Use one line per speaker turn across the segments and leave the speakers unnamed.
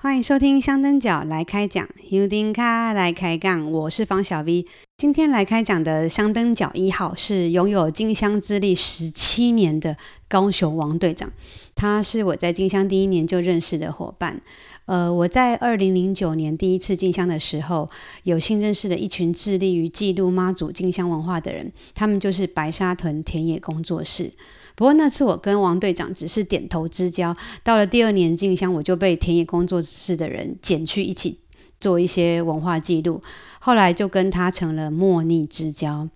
欢迎收听香灯脚来开讲，有丁卡来开杠，我是方小 V。今天来开讲的香灯脚一号是拥有进香资历十七年的高雄王队长，他是我在进香第一年就认识的伙伴。呃，我在二零零九年第一次进香的时候，有幸认识了一群致力于记录妈祖进香文化的人，他们就是白沙屯田野工作室。不过那次我跟王队长只是点头之交，到了第二年进香，我就被田野工作室的人捡去一起做一些文化记录，后来就跟他成了莫逆之交。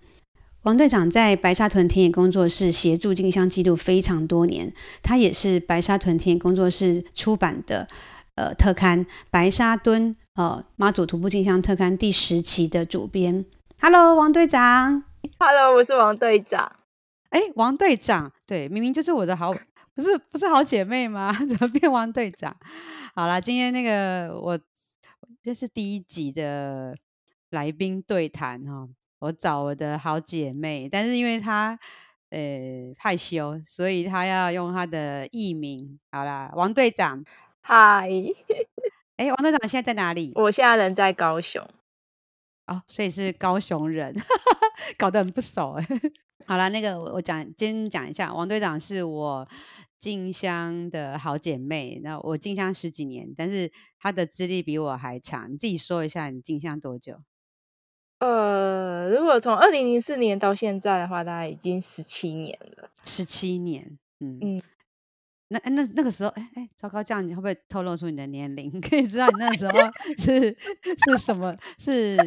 王队长在白沙屯田野工作室协助进香记录非常多年，他也是白沙屯田野工作室出版的呃特刊《白沙屯呃妈祖徒步进香特刊》第十期的主编。Hello，王队长。
Hello，我是王队长。
哎，王队长，对，明明就是我的好，不是不是好姐妹吗？怎么变王队长？好啦，今天那个我这是第一集的来宾对谈哈，我找我的好姐妹，但是因为她呃害羞，所以她要用她的艺名。好啦，王队长，
嗨，
哎，王队长现在在哪里？
我现在人在高雄。
哦，所以是高雄人，搞得很不熟哎。好了，那个我我讲，先讲一下，王队长是我进香的好姐妹。那我进香十几年，但是她的资历比我还长。你自己说一下，你进香多久？
呃，如果从二零零四年到现在的话，大概已经十七年了。
十七年，嗯
嗯。
那那那个时候，哎哎，糟糕，这样你会不会透露出你的年龄？可以知道你那时候是是什么？是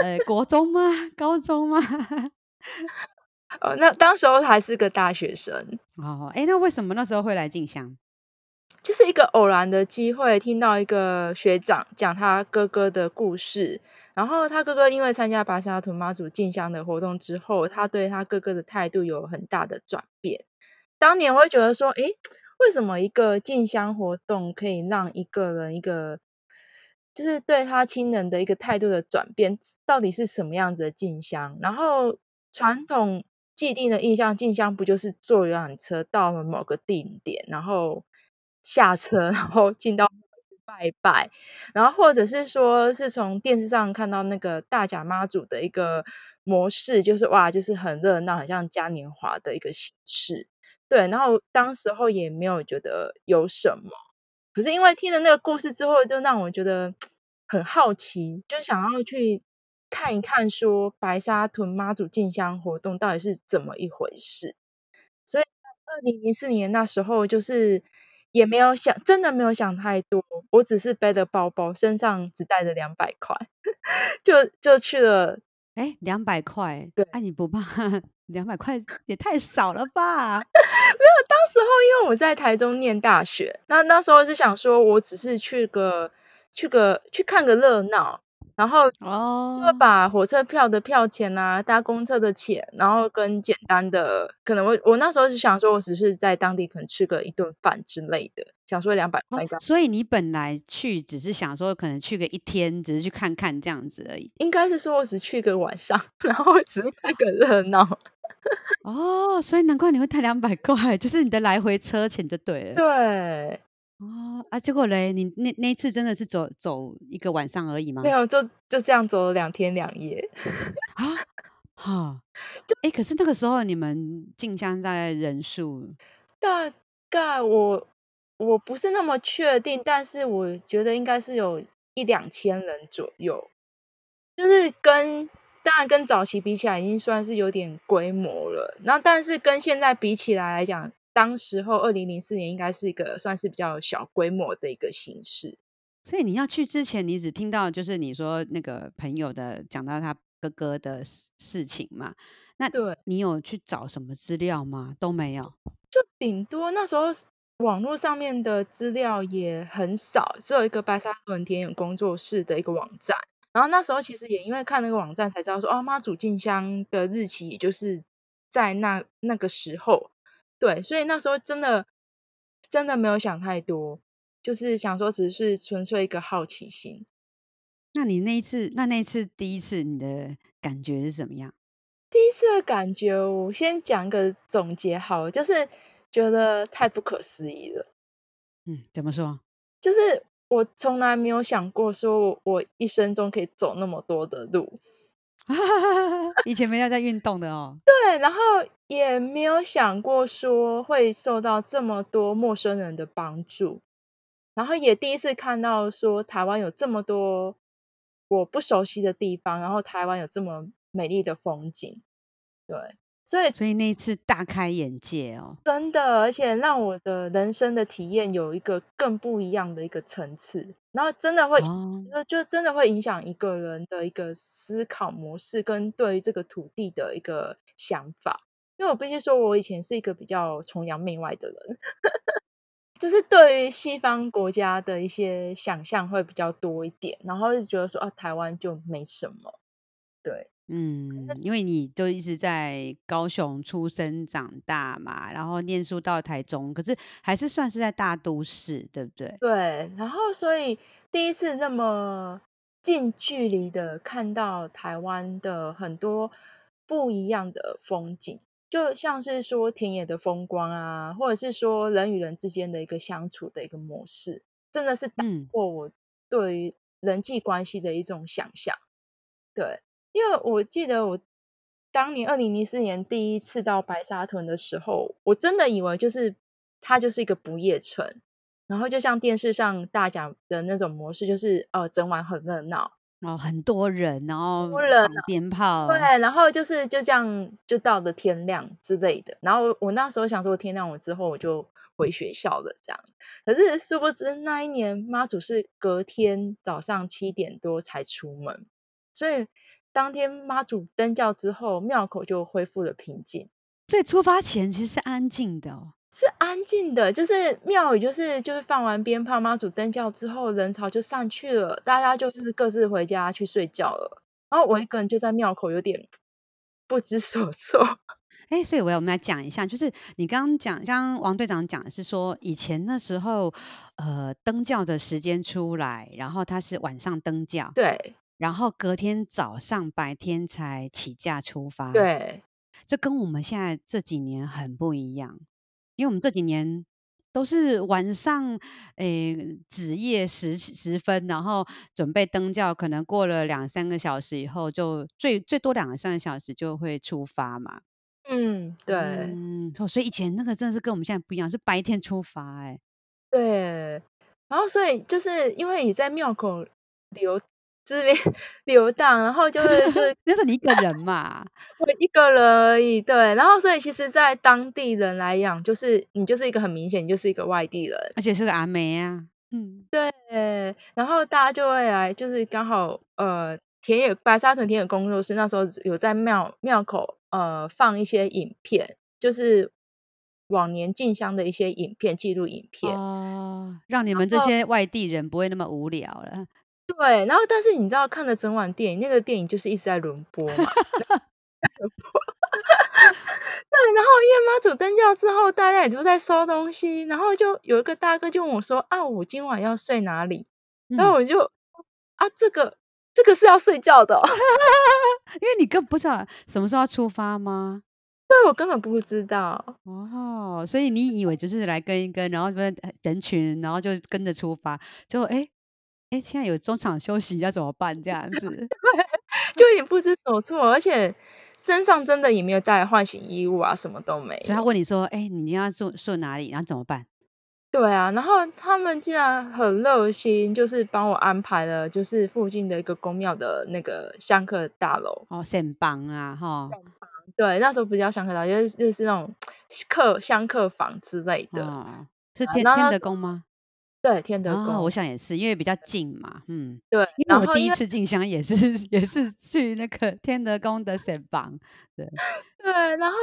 呃国中吗？高中吗？
哦，那当时候还是个大学生
哦。哎，那为什么那时候会来进香？
就是一个偶然的机会，听到一个学长讲他哥哥的故事。然后他哥哥因为参加白沙屯妈祖进香的活动之后，他对他哥哥的态度有很大的转变。当年我会觉得说，哎，为什么一个进香活动可以让一个人一个，就是对他亲人的一个态度的转变，到底是什么样子的进香？然后传统。既定的印象，进香不就是坐游览车到了某个定点，然后下车，然后进到拜拜，然后或者是说是从电视上看到那个大甲妈祖的一个模式，就是哇，就是很热闹，很像嘉年华的一个形式。对，然后当时候也没有觉得有什么，可是因为听了那个故事之后，就让我觉得很好奇，就想要去。看一看，说白沙屯妈祖进香活动到底是怎么一回事？所以二零零四年那时候，就是也没有想，真的没有想太多。我只是背着包包，身上只带着两百块，就就去了。
哎，两百块，
对，
哎、啊，你不怕？两百块也太少了吧？没
有，当时候因为我在台中念大学，那那时候是想说，我只是去个去个去看个热闹。然后就会把火车票的票钱啊，搭公车的钱，然后跟简单的，可能我我那时候是想说，我只是在当地可能吃个一顿饭之类的，想说两百块。
哦，所以你本来去只是想说，可能去个一天，只是去看看这样子而已。
应该是说我只去个晚上，然后只是看个热闹。
哦，所以难怪你会带两百块，就是你的来回车钱就对了。
对。
哦啊，结果嘞，你那那一次真的是走走一个晚上而已吗？
没有，就就这样走了两天两夜。
啊，哈，就哎，可是那个时候你们进香大概人数？
大概我我不是那么确定，但是我觉得应该是有一两千人左右，就是跟当然跟早期比起来，已经算是有点规模了。然后，但是跟现在比起来来讲。当时候，二零零四年应该是一个算是比较小规模的一个形式。
所以你要去之前，你只听到就是你说那个朋友的讲到他哥哥的事情嘛？那对你有去找什么资料吗？都没有，
就顶多那时候网络上面的资料也很少，只有一个白沙屯田野工作室的一个网站。然后那时候其实也因为看那个网站才知道说，哦，妈祖进香的日期也就是在那那个时候。对，所以那时候真的真的没有想太多，就是想说只是纯粹一个好奇心。
那你那一次，那那一次第一次，你的感觉是怎么样？
第一次的感觉，我先讲个总结好了，就是觉得太不可思议了。
嗯，怎么说？
就是我从来没有想过说我一生中可以走那么多的路。
以前没有在运动的哦。
对，然后也没有想过说会受到这么多陌生人的帮助，然后也第一次看到说台湾有这么多我不熟悉的地方，然后台湾有这么美丽的风景，对，所以
所以那一次大开眼界哦，
真的，而且让我的人生的体验有一个更不一样的一个层次。然后真的会，就就真的会影响一个人的一个思考模式，跟对于这个土地的一个想法。因为我必须说，我以前是一个比较崇洋媚外的人，就是对于西方国家的一些想象会比较多一点，然后就觉得说啊，台湾就没什么。对，
嗯，因为你都一直在高雄出生长大嘛，然后念书到台中，可是还是算是在大都市，对不对？
对，然后所以第一次那么近距离的看到台湾的很多不一样的风景，就像是说田野的风光啊，或者是说人与人之间的一个相处的一个模式，真的是打破我对于人际关系的一种想象，对。因为我记得我当年二零零四年第一次到白沙屯的时候，我真的以为就是它就是一个不夜城，然后就像电视上大讲的那种模式，就是呃整晚很热闹，
然后很多人，然后
放
鞭炮，
对，然后就是就这样就到了天亮之类的。然后我那时候想说，天亮了之后我就回学校了这样。可是殊不知那一年妈祖是隔天早上七点多才出门，所以。当天妈祖登轿之后，庙口就恢复了平静。
所以出发前其实是安静的哦，
是安静的，就是庙宇就是就是放完鞭炮，妈祖登轿之后，人潮就散去了，大家就是各自回家去睡觉了。然后我一个人就在庙口，有点不知所措。
哎，所以我要我们来讲一下，就是你刚刚讲，像王队长讲的是说，以前那时候，呃，登教的时间出来，然后他是晚上登教，
对。
然后隔天早上白天才起驾出发，
对，
这跟我们现在这几年很不一样，因为我们这几年都是晚上，诶，子夜十十分，然后准备登轿，可能过了两三个小时以后，就最最多两个三个小时就会出发嘛。
嗯，对，
嗯，所以以前那个真的是跟我们现在不一样，是白天出发，哎，
对，然后所以就是因为你在庙口留。这边 流荡，然后就是就是
那是你一个人 嘛，
我一个人而已，对。然后所以其实，在当地人来讲，就是你就是一个很明显，你就是一个外地人，
而且是个阿妹啊，嗯，
对。然后大家就会来，就是刚好呃田野白沙屯田野工作室那时候有在庙庙口呃放一些影片，就是往年进香的一些影片记录影片
哦，让你们这些外地人不会那么无聊了。
对，然后但是你知道看了整晚电影，那个电影就是一直在轮播嘛。对，然后因为妈祖登轿之后，大家也都在收东西，然后就有一个大哥就问我说：“啊，我今晚要睡哪里？”嗯、然后我就啊，这个这个是要睡觉的、哦，
因为你根本不知道什么时候要出发吗？
对，我根本不知道
哦，所以你以为就是来跟一跟，然后人群，然后就跟着出发，就哎。哎，现在有中场休息要怎么办？这样子，
就有点不知所措，而且身上真的也没有带换洗衣物啊，什么都没。
所以他问你说：“哎，你要住住哪里？然后怎么办？”
对啊，然后他们竟然很热心，就是帮我安排了，就是附近的一个公庙的那个香客大楼
哦，善房啊，哈，
对，那时候不叫香客大楼，就是就是那种 客香客房之类的，
哦、是天天德宫吗？
对，天德宫、哦，
我想也是，因为比较近嘛，嗯，
对。
因为我第一次进香也是也是去那个天德宫的神榜，对
对。然后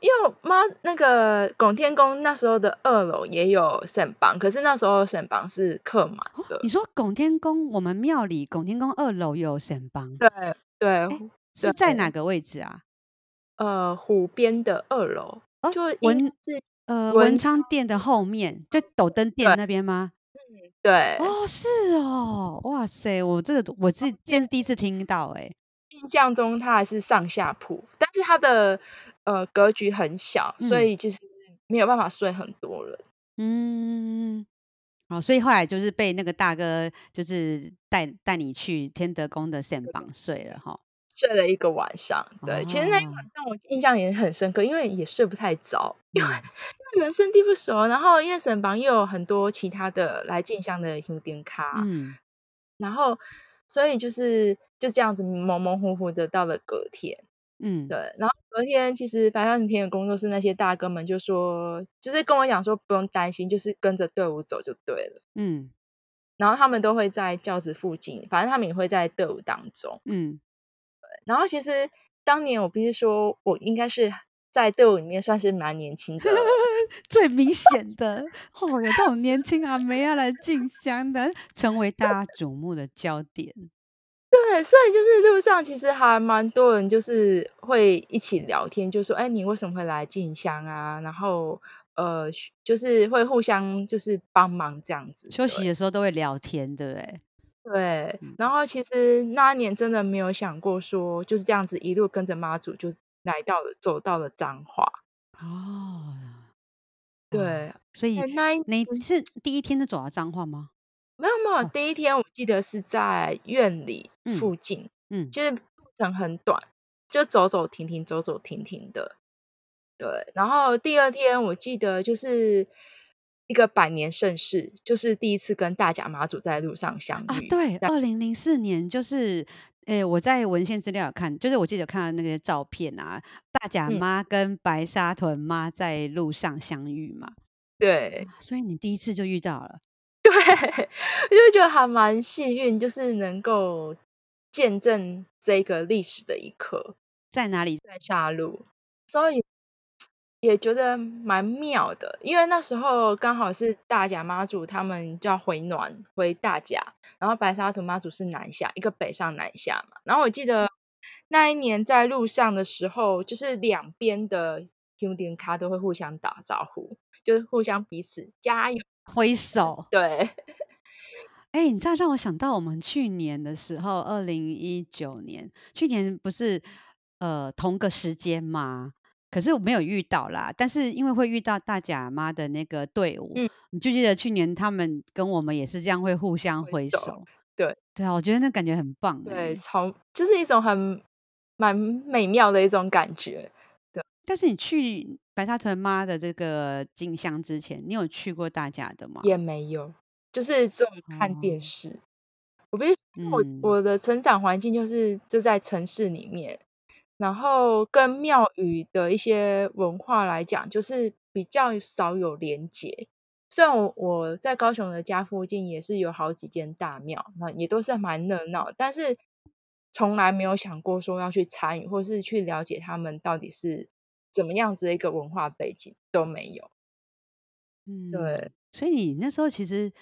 因为妈那个拱天宫那时候的二楼也有神榜，可是那时候神榜是客满的、哦。
你说拱天宫，我们庙里拱天宫二楼有神榜，
对对，
是在哪个位置啊？
呃，湖边的二楼，
哦、就文呃文昌殿的后面，就斗灯殿那边吗？
对
哦，是哦，哇塞，我这个我是今天是第一次听到哎，
印象中它还是上下铺，但是它的呃格局很小，嗯，所以就是没有办法睡很多人。
嗯，哦，所以后来就是被那个大哥就是带带你去天德宫的膳房睡了哈。
睡了一个晚上，对，哦、其实那一晚上我印象也很深刻，因为也睡不太着，嗯、因 为因为人生地不熟，然后因为沈房又有很多其他的来进香的有点卡，嗯，然后所以就是就这样子模模糊糊的到了隔天，嗯，对，然后隔天其实白沙屯田野工作室那些大哥们就说，就是跟我讲说不用担心，就是跟着队伍走就对了，嗯，然后他们都会在轿子附近，反正他们也会在队伍当中，嗯。然后其实当年我必须说，我应该是在队伍里面算是蛮年轻的，
最明显的哦，有这种年轻阿妹要来进香的，成为大家瞩目的焦点。
对，所以就是路上其实还蛮多人，就是会一起聊天，就说：“哎，你为什么会来进香啊？”然后呃，就是会互相就是帮忙这样子。
休息的时候都会聊天，对不对？
对，然后其实那一年真的没有想过说就是这样子一路跟着妈祖就来到了走到了彰化。哦，对，哦、
所以那一你是第一天就走到彰化吗？
没有没有，第一天我记得是在院里附近，嗯，嗯。就是路程很短，就走走停停，走走停停的，对，然后第二天我记得就是。一个百年盛事，就是第一次跟大甲妈祖在路上相遇。啊、
对，二零零四年，就是，诶，我在文献资料有看，就是我记得看到那个照片啊，大甲妈跟白沙屯妈在路上相遇嘛。
对、
啊，所以你第一次就遇到了。
对，我就觉得还蛮幸运，就是能够见证这个历史的一刻。
在哪里？
在下路。所以。也觉得蛮妙的，因为那时候刚好是大甲妈祖他们就要回暖回大甲，然后白沙屯妈祖是南下，一个北上南下嘛。然后我记得那一年在路上的时候，就是两边的香灯脚都会互相打招呼，就是互相彼此加油
挥手。
对，
哎，你知道让我想到我们去年的时候，二零一九年，去年不是呃同个时间吗？可是我没有遇到啦，但是因为会遇到大甲妈的那个队伍，嗯，你就记得去年他们跟我们也是这样会互相挥手，
对
对啊，我觉得那感觉很棒，
对，超就是一种很蛮美妙的一种感觉，对。
但是你去白沙屯妈的这个进香之前，你有去过大甲的吗？
也没有，就是这种看电视。哦、我比如我、嗯、我的成长环境就是就在城市里面。然后跟庙宇的一些文化来讲，就是比较少有连结。虽然我我在高雄的家附近也是有好几间大庙，那也都是蛮热闹，但是从来没有想过说要去参与，或是去了解他们到底是怎么样子的一个文化背景都没有。嗯，对，
所以你那时候其实。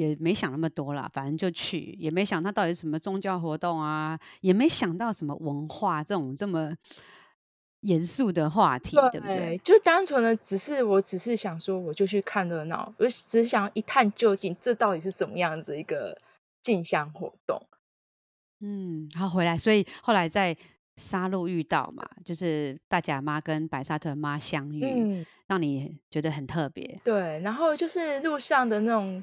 也没想那么多了，反正就去，也没想他到底是什么宗教活动啊，也没想到什么文化这种这么严肃的话题，对，对不对？
就单纯的只是，我只是想说，我就去看热闹，我只是想一探究竟，这到底是什么样子一个进香活动。
嗯，好，回来，所以后来在沙鹿遇到嘛，就是大甲妈跟白沙屯妈相遇，嗯，让你觉得很特别。
对，然后就是路上的那种。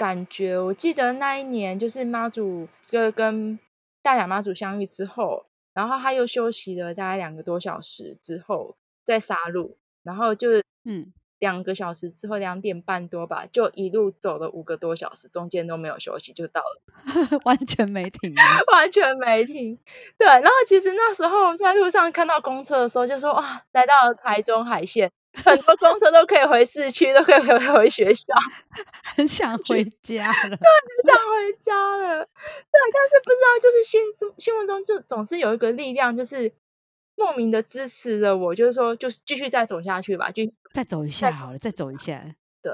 感觉我记得那一年就是妈祖就跟大甲妈祖相遇之后，然后他又休息了大概两个多小时之后再杀戮，然后就嗯两个小时之后两点半多吧，就一路走了五个多小时，中间都没有休息就到了，
完全没停，
完全没停。对，然后其实那时候在路上看到公车的时候，就说哇，来到了台中海线。很多公车都可以回市区，都可以回回学校，
很想回家了。对，
很想回家了。对，但是不知道，就是新新闻中就总是有一个力量，就是莫名的支持了我，就是说，就是继续再走下去吧，就
再走一下好了，再走一下。
对，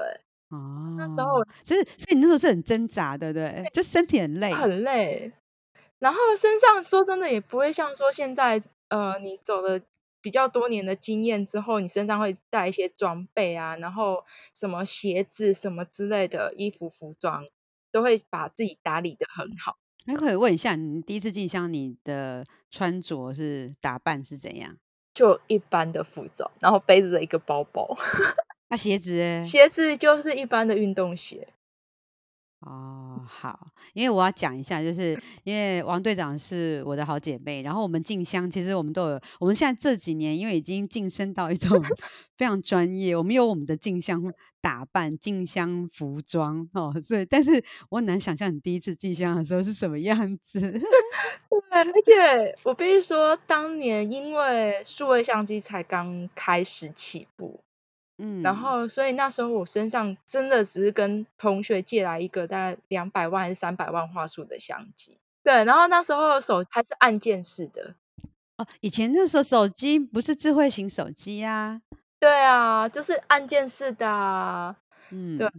哦，那时候
就是，所以你那时候是很挣扎的，对，对，就身体很累，
很累。然后身上说真的也不会像说现在，呃，你走了。比较多年的经验之后，你身上会带一些装备啊，然后什么鞋子什么之类的衣服服装，都会把自己打理的很好。
那可以问一下，你第一次进香，你的穿着是打扮是怎样？
就一般的服装，然后背着一个包包。
那、啊、鞋子？
鞋子就是一般的运动鞋。
哦，好，因为我要讲一下，就是 因为王队长是我的好姐妹，然后我们进香，其实我们都有，我们现在这几年因为已经晋升到一种 非常专业，我们有我们的进香打扮、进香服装哦，所以，但是我很难想象你第一次进香的时候是什么样子。对，
而且我必须说，当年因为数位相机才刚开始起步。嗯，然后所以那时候我身上真的只是跟同学借来一个大概两百万还是三百万画素的相机，对，然后那时候手还是按键式的。
哦，以前那时候手机不是智慧型手机啊，
对啊，就是按键式的啊，嗯，对，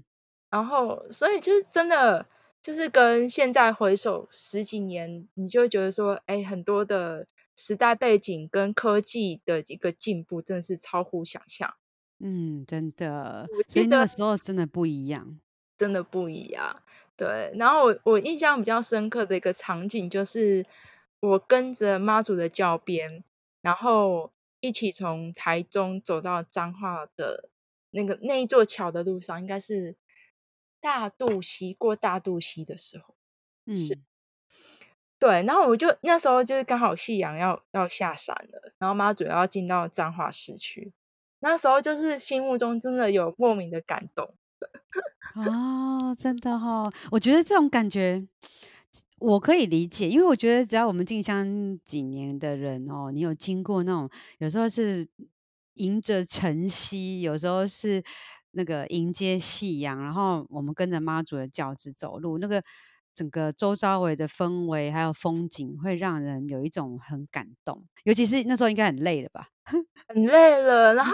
然后所以就是真的就是跟现在回首十几年，你就会觉得说，哎，很多的时代背景跟科技的一个进步，真的是超乎想象。
嗯，真的，所以那个时候真的不一样，
真的不一样。对，然后我我印象比较深刻的一个场景，就是我跟着妈祖的教鞭，然后一起从台中走到彰化的那个那一座桥的路上，应该是大肚溪，过大肚溪的时候，嗯，是，对，然后我就那时候就是刚好夕阳要要下山了，然后妈祖要进到彰化市区。那时候就是心目中真的有莫名的感动。
哦，真的哈、我觉得这种感觉我可以理解，因为我觉得只要我们进香几年的人哦，你有经过那种，有时候是迎着晨曦，有时候是那个迎接夕阳，然后我们跟着妈祖的轿子走路，那个整个周遭围的氛围还有风景，会让人有一种很感动，尤其是那时候应该很累了吧。
很累了，然后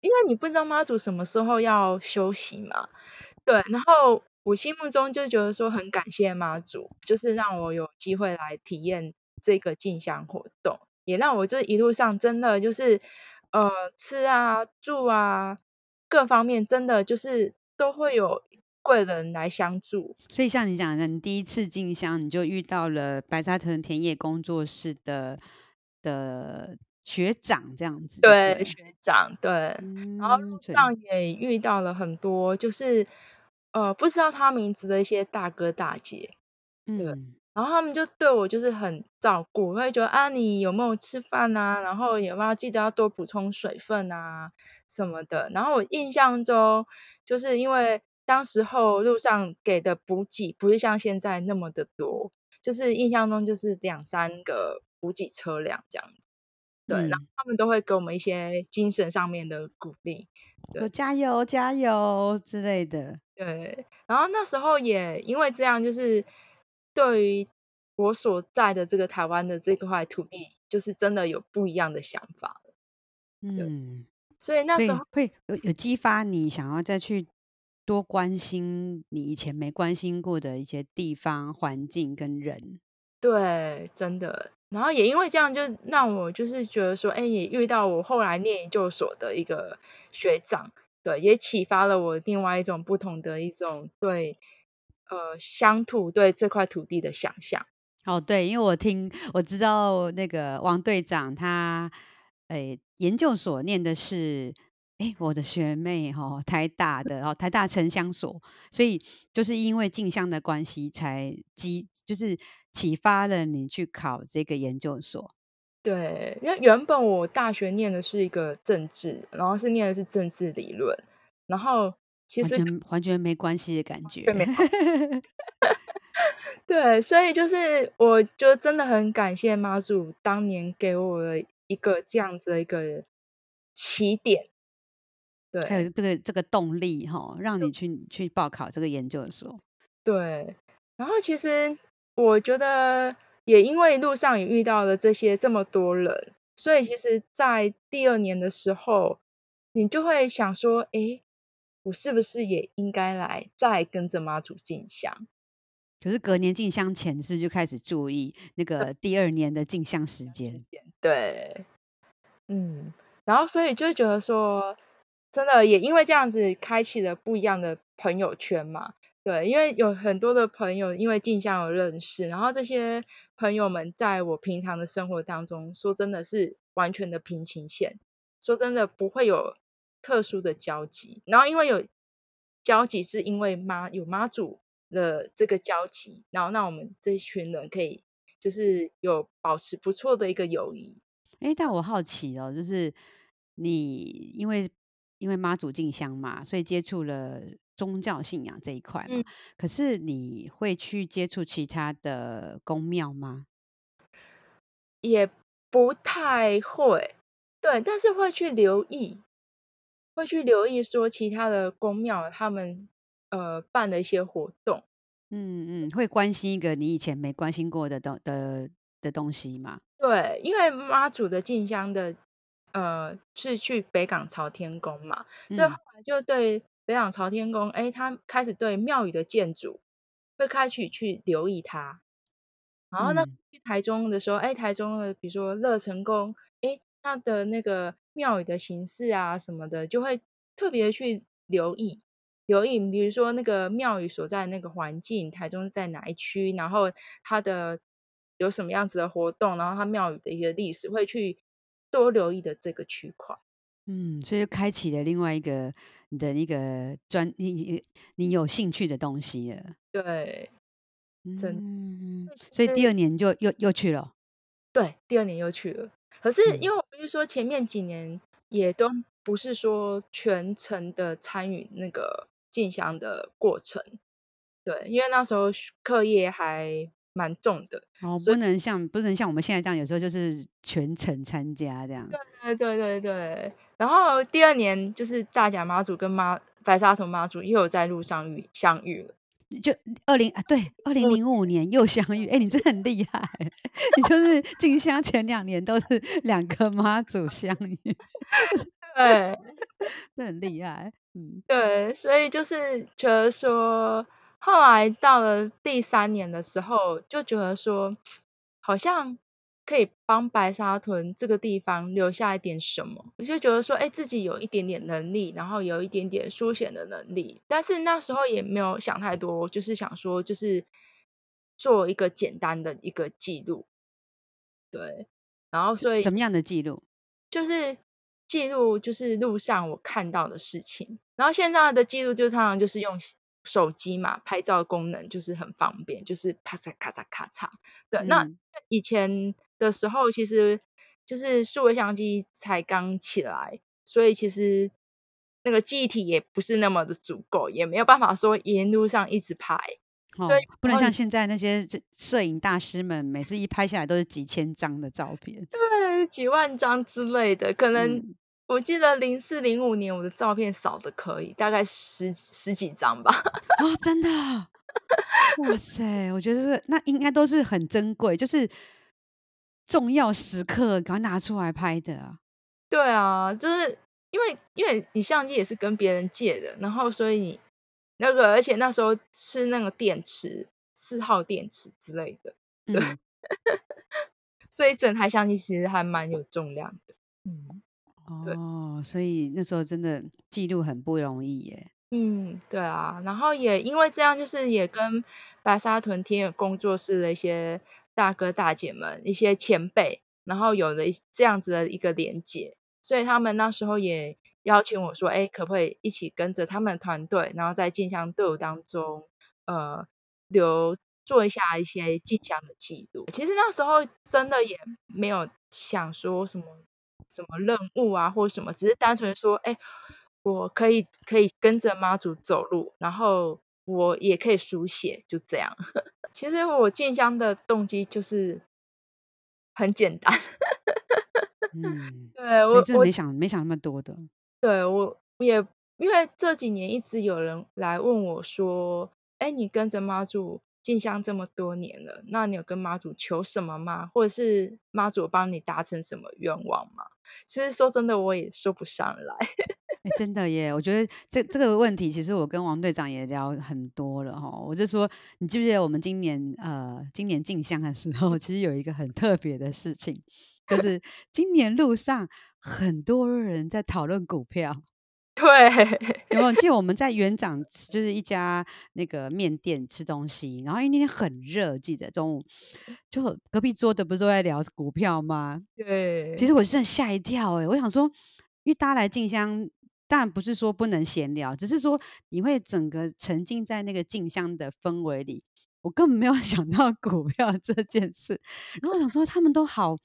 因为你不知道妈祖什么时候要休息嘛，对，然后我心目中就觉得说很感谢妈祖，就是让我有机会来体验这个进香活动，也让我这一路上真的就是呃吃啊住啊各方面真的就是都会有贵人来相助。
所以像你讲的，你第一次进香你就遇到了白沙屯田野工作室的的。学长这样子，
对，对学长对，嗯、然后路上也遇到了很多，就是呃不知道他名字的一些大哥大姐，对，嗯、然后他们就对我就是很照顾，会觉得啊你有没有吃饭啊，然后有没有记得要多补充水分啊什么的。然后我印象中就是因为当时候路上给的补给不是像现在那么的多，就是印象中就是两三个补给车辆这样。对，然后他们都会给我们一些精神上面的鼓励，
对，加油加油之类的。
对，然后那时候也因为这样，就是对于我所在的这个台湾的这块土地，就是真的有不一样的想法。嗯，所以那时候
会有有激发你想要再去多关心你以前没关心过的一些地方、环境跟人。
对，真的。然后也因为这样，就让我就是觉得说，哎，也遇到我后来念研究所的一个学长，对，也启发了我另外一种不同的一种对呃乡土对这块土地的想象。
哦，对，因为我听我知道那个王队长他，哎，研究所念的是。哎，我的学妹哈、哦，台大的哦，台大城乡所，所以就是因为镜像的关系，才激就是启发了你去考这个研究所。
对，因为原本我大学念的是一个政治，然后是念的是政治理论，然后其实
完全完全没关系的感觉。
对，所以就是我就真的很感谢妈祖当年给我的一个这样子的一个起点。对，
还有这个这个动力哈，让你去去报考这个研究所。
对，然后其实我觉得也因为路上也遇到了这些这么多人，所以其实，在第二年的时候，你就会想说，哎，我是不是也应该来再跟着妈祖进香？
可是隔年进香前，是不是就开始注意那个第二年的进香时间？
对，嗯，然后所以就觉得说。真的也因为这样子开启了不一样的朋友圈嘛，对，因为有很多的朋友因为镜像而认识，然后这些朋友们在我平常的生活当中，说真的是完全的平行线，说真的不会有特殊的交集，然后因为有交集是因为妈有妈祖的这个交集，然后让我们这一群人可以就是有保持不错的一个友谊。
哎，但我好奇哦，就是你因为因为妈祖进香嘛，所以接触了宗教信仰这一块嘛。嗯、可是你会去接触其他的宫庙吗？
也不太会，对，但是会去留意，会去留意说其他的宫庙他们呃办的一些活动。
嗯嗯，会关心一个你以前没关心过的东的的东西吗？
对，因为妈祖的进香的，呃，是去北港朝天宫嘛，嗯、所以后来就对北港朝天宫，哎，他开始对庙宇的建筑会开始去留意它。然后呢，嗯、去台中的时候，哎，台中的比如说乐成宫，哎，它的那个庙宇的形式啊什么的，就会特别去留意留意。比如说那个庙宇所在那个环境，台中在哪一区，然后它的。有什么样子的活动，然后他庙宇的一个历史，会去多留意的这个区块。
嗯，所以就开启了另外一个你的一个专你你有兴趣的东西了。
对，真
嗯，所以第二年就又又去了。
对，第二年又去了。可是因为我不是说前面几年也都不是说全程的参与那个进香的过程。对，因为那时候课业还。蛮重的
哦，不能像不能像我们现在这样，有时候就是全程参加这样。
对对对对，然后第二年就是大甲妈祖跟妈白沙屯妈祖又有在路上遇相遇了，
就二零啊对，二零零五年又相遇，哎，你真的很厉害，你就是进香前两年都是两个妈祖相遇，
对，
这很厉害，嗯，
对，所以就是觉得说。后来到了第三年的时候，就觉得说，好像可以帮白沙屯这个地方留下一点什么。我就觉得说，哎，自己有一点点能力，然后有一点点书写的能力，但是那时候也没有想太多，就是想说，就是做一个简单的一个记录。对，然后所以
什么样的记录？
就是记录，就是路上我看到的事情。然后现在的记录，就通常就是用。手机嘛，拍照功能就是很方便，就是咔嚓咔嚓咔嚓。对，嗯、那以前的时候，其实就是数位相机才刚起来，所以其实那个记忆体也不是那么的足够，也没有办法说沿路上一直拍，
哦、
所以
不能像现在那些摄影大师们，每次一拍下来都是几千张的照片，
对，几万张之类的，可能、嗯。我记得零四零五年我的照片少的可以，大概十十几张吧。
哦，真的？哇塞！我觉得是那应该都是很珍贵，就是重要时刻赶快拿出来拍的啊。
对啊，就是因为因为你相机也是跟别人借的，然后所以你那个，而且那时候是那个电池四号电池之类的，对，嗯、所以整台相机其实还蛮有重量的。嗯。
哦，所以那时候真的记录很不容易耶。
嗯，对啊，然后也因为这样，就是也跟白沙屯天眼工作室的一些大哥大姐们、一些前辈，然后有了这样子的一个连接，所以他们那时候也邀请我说，哎，可不可以一起跟着他们的团队，然后在进香队伍当中，呃，留做一下一些进香的记录。其实那时候真的也没有想说什么。什么任务啊，或什么，只是单纯说，哎，我可以可以跟着妈祖走路，然后我也可以书写，就这样。其实我进香的动机就是很简单。
嗯，
对
我是没想没想那么多的。
对我也因为这几年一直有人来问我说，哎，你跟着妈祖进香这么多年了，那你有跟妈祖求什么吗？或者是妈祖帮你达成什么愿望吗？其实说真的，我也说不上来。
哎，真的耶！我觉得这这个问题，其实我跟王队长也聊很多了哈。我就说，你记不记得我们今年呃，今年进香的时候，其实有一个很特别的事情，就是今年路上很多人在讨论股票。
对，
有没有记得我们在园长就是一家那个面店吃东西，然后因为那天很热，记得中午就隔壁桌的不是都在聊股票吗？
对，
其实我真的吓一跳哎、欸，我想说，因为大家来静香当然不是说不能闲聊，只是说你会整个沉浸在那个静香的氛围里。我根本没有 想到股票这件事，然后我想说他们都好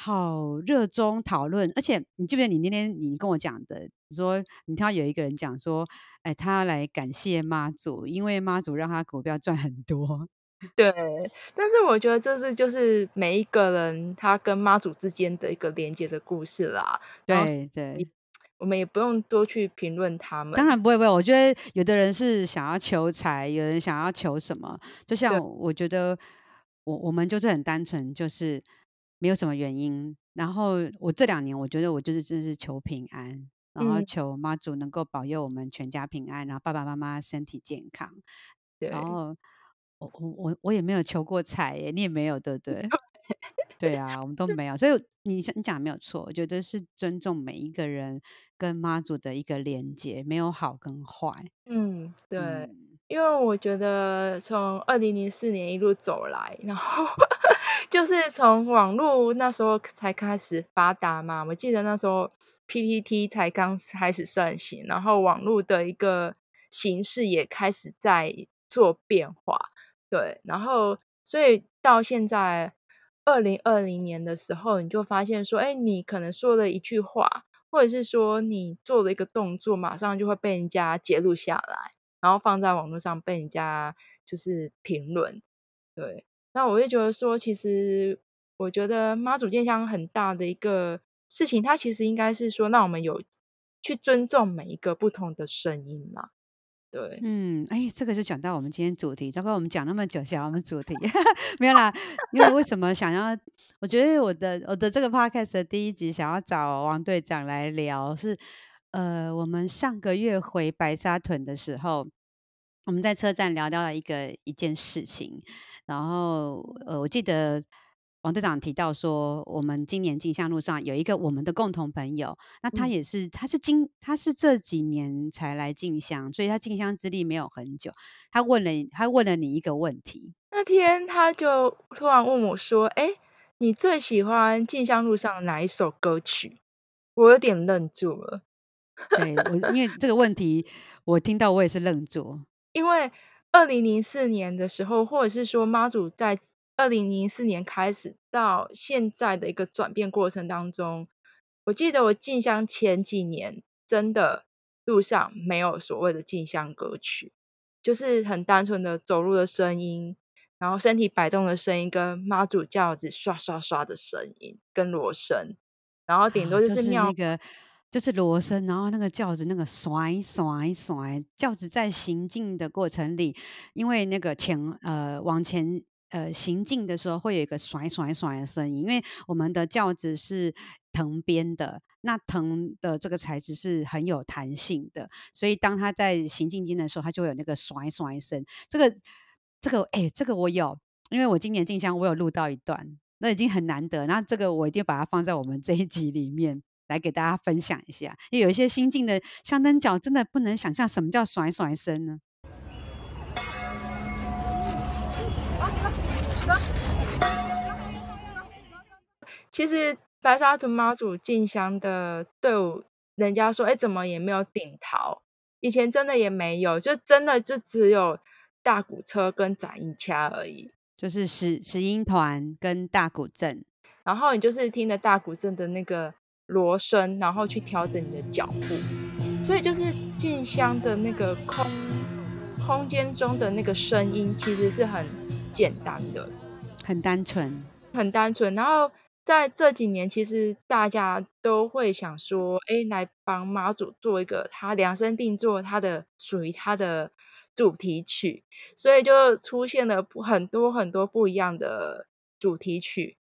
好热衷讨论，而且你记不记得你那天你跟我讲的，你说你听到有一个人讲说，哎，他要来感谢妈祖，因为妈祖让他股票赚很多。
对，但是我觉得这是就是每一个人他跟妈祖之间的一个连接的故事啦。
对对，
我们也不用多去评论他们。
当然不会不会，我觉得有的人是想要求财，有人想要求什么。就像我觉得我我们就是很单纯，就是没有什么原因。然后我这两年我觉得我就是真的是求平安，然后求妈祖能够保佑我们全家平安，然后爸爸妈妈身体健康。
对，
然后。我我我我也没有求过财耶，你也没有，对不对？对啊，我们都没有，所以你你讲的没有错，我觉得是尊重每一个人跟妈祖的一个连接，没有好跟坏。
嗯，对，嗯、因为我觉得从二零零四年一路走来，然后 就是从网络那时候才开始发达嘛，我记得那时候 P P T 才刚开始盛行，然后网络的一个形式也开始在做变化。对，然后所以到现在二零二零年的时候，你就发现说，哎，你可能说了一句话，或者是说你做了一个动作，马上就会被人家揭露下来，然后放在网络上被人家就是评论。对，那我就觉得说，其实我觉得妈祖建香很大的一个事情，它其实应该是说，让我们有去尊重每一个不同的声音啦。对，
嗯，哎，这个就讲到我们今天主题。糟糕，我们讲那么久，讲我们主题 没有啦。因为为什么想要？我觉得我的我的这个 podcast 的第一集想要找王队长来聊，是呃，我们上个月回白沙屯的时候，我们在车站聊到了一个一件事情，然后呃，我记得。王队长提到说，我们今年进香路上有一个我们的共同朋友，那他也是，他是今他是这几年才来进香，所以他进香资历没有很久。他问了他问了你一个问题，
那天他就突然问我说：“哎，你最喜欢进香路上哪一首歌曲？”我有点愣住了。
对，我因为这个问题，我听到我也是愣住，
因为二零零四年的时候，或者是说妈祖在。二零零四年开始到现在的一个转变过程当中，我记得我进香前几年，真的路上没有所谓的进香歌曲，就是很单纯的走路的声音，然后身体摆动的声音，跟妈祖轿子刷刷刷的声音，跟锣声，然后顶多就是庙、啊就是、那
个就是锣声，然后那个轿子那个甩甩甩，轿子在行进的过程里，因为那个前呃往前。呃，行进的时候会有一个甩甩甩的声音，因为我们的轿子是藤编的，那藤的这个材质是很有弹性的，所以当它在行进间的时候，它就会有那个甩甩声。这个，这个，哎，这个我有，因为我今年进香，我有录到一段，那已经很难得。那这个我一定把它放在我们这一集里面来给大家分享一下，因为有一些新进的香灯脚真的不能想象什么叫甩甩声呢。
其实白沙屯妈祖进香的队伍，人家说，哎，怎么也没有顶桃？以前真的也没有，就真的就只有大鼓车跟展音掐而已，
就是石石音团跟大鼓阵，
然后你就是听着大鼓阵的那个锣声，然后去调整你的脚步，所以就是静香的那个空空间中的那个声音，其实是很简单的，
很单纯，
很单纯，然后。在这几年，其实大家都会想说，哎，来帮妈祖做一个他量身定做他的属于他的主题曲，所以就出现了很多很多不一样的主题曲，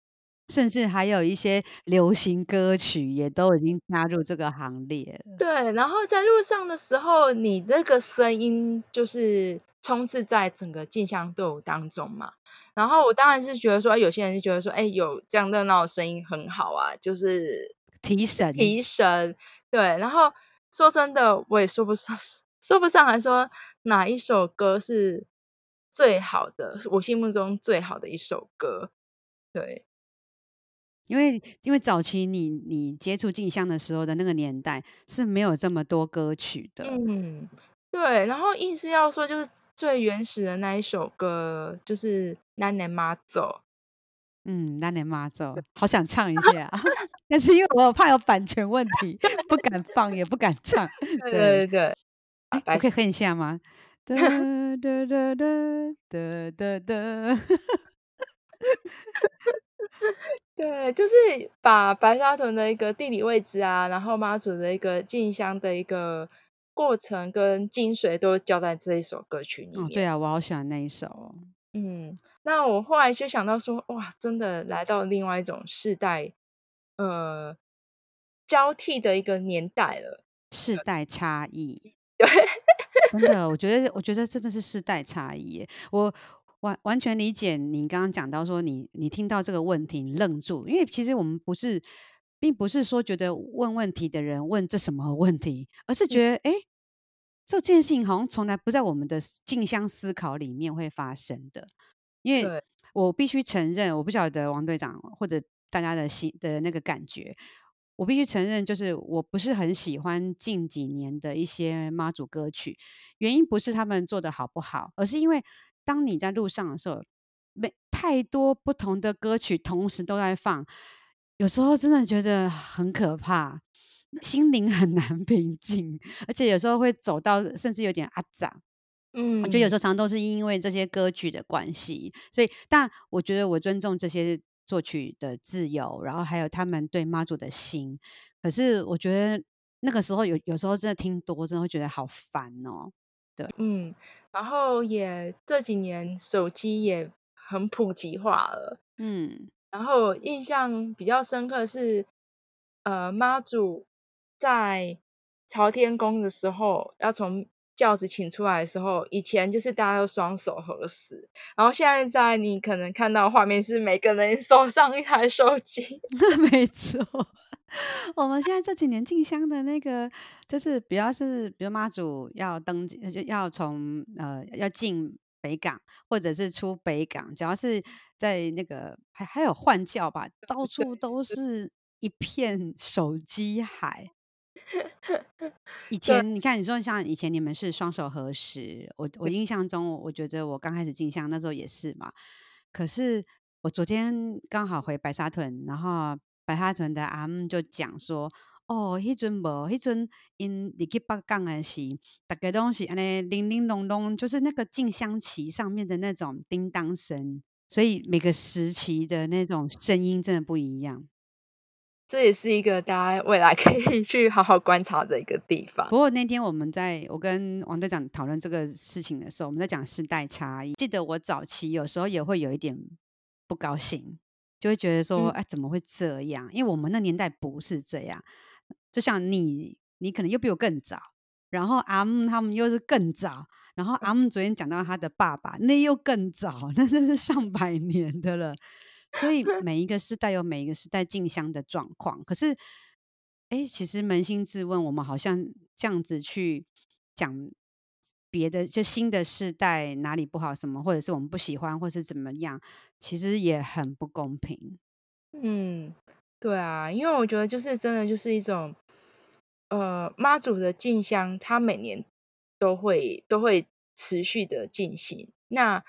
甚至还有一些流行歌曲也都已经加入这个行列了。
对，然后在路上的时候，你那个声音就是充斥在整个进香队伍当中嘛。然后我当然是觉得说，有些人就觉得说，哎，有这样热闹的声音很好啊，就是
提神
提神。对，然后说真的，我也说不上说不上来说哪一首歌是最好的，我心目中最好的一首歌。对，
因为因为早期你你接触进香的时候的那个年代是没有这么多歌曲的。
嗯，对。然后硬是要说，就是最原始的那一首歌，就是《咱的妈走》。
嗯，《咱的妈走》好想唱一下，啊 但是因为我怕有版权问题，不敢放，也不敢唱。
对对对。
哎，我可以哼一下吗？哒哒哒 哒哒哒哒。
对，就是把白沙屯的一个地理位置啊，然后妈祖的一个进香的一个过程跟精髓都交在这一首歌曲里面。
哦，对啊，我好喜欢那一首。
嗯，那我后来就想到说，哇，真的来到另外一种世代，呃，交替的一个年代了。
世代差异。
对，
真的，我觉得，我觉得真的是世代差异。我。完完全理解你刚刚讲到说你你听到这个问题你愣住，因为其实我们不是，并不是说觉得问问题的人问这什么问题，而是觉得哎、嗯，这件事情好像从来不在我们的竞相思考里面会发生的。因为我必须承认，我不晓得王队长或者大家的心的那个感觉，我必须承认，就是我不是很喜欢近几年的一些妈祖歌曲，原因不是他们做的好不好，而是因为。当你在路上的时候，没太多不同的歌曲同时都在放，有时候真的觉得很可怕，心灵很难 平静，而且有时候会走到甚至有点阿杂。嗯，我觉得有时候常常都是因为这些歌曲的关系，所以但我觉得我尊重这些作曲的自由，然后还有他们对妈祖的心。可是我觉得那个时候有有时候真的听多，真的会觉得好烦哦。对，
嗯。然后也这几年手机也很普及化了，嗯，然后印象比较深刻是，呃，妈祖在朝天宫的时候，要从轿子请出来的时候，以前就是大家都双手合十，然后现在在你可能看到画面是每个人手上一台手机，
没错。我们现在这几年进香的那个，就是比较是，比如妈祖要登要从呃要进北港，或者是出北港，只要是在那个还还有换教吧，到处都是一片手机海。以前你看，你说像以前你们是双手合十，我我印象中，我觉得我刚开始进香那时候也是嘛。可是我昨天刚好回白沙屯，然后。白沙屯的阿姆就讲说：“哦，迄阵无，迄阵因你去北港的时，大家拢是安尼零零隆隆，就是那个进香旗上面的那种叮当声，所以每个时期的那种声音真的不一样。
这也是一个大家未来可以去好好观察的一个地方。
不过那天我们在我跟王队长讨论这个事情的时候，我们在讲世代差异。记得我早期有时候也会有一点不高兴。”就会觉得说，哎，怎么会这样？因为我们那年代不是这样。就像你，你可能又比我更早，然后阿姆他们又是更早，然后阿姆昨天讲到他的爸爸，那又更早，那真是上百年的了。所以 每一个时代有每一个时代进香的状况。可是，哎，其实扪心自问，我们好像这样子去讲。别的就新的世代哪里不好什么，或者是我们不喜欢，或是怎么样，其实也很不公平。
嗯，对啊，因为我觉得就是真的就是一种，呃，妈祖的进香，它每年都会都会持续的进行。那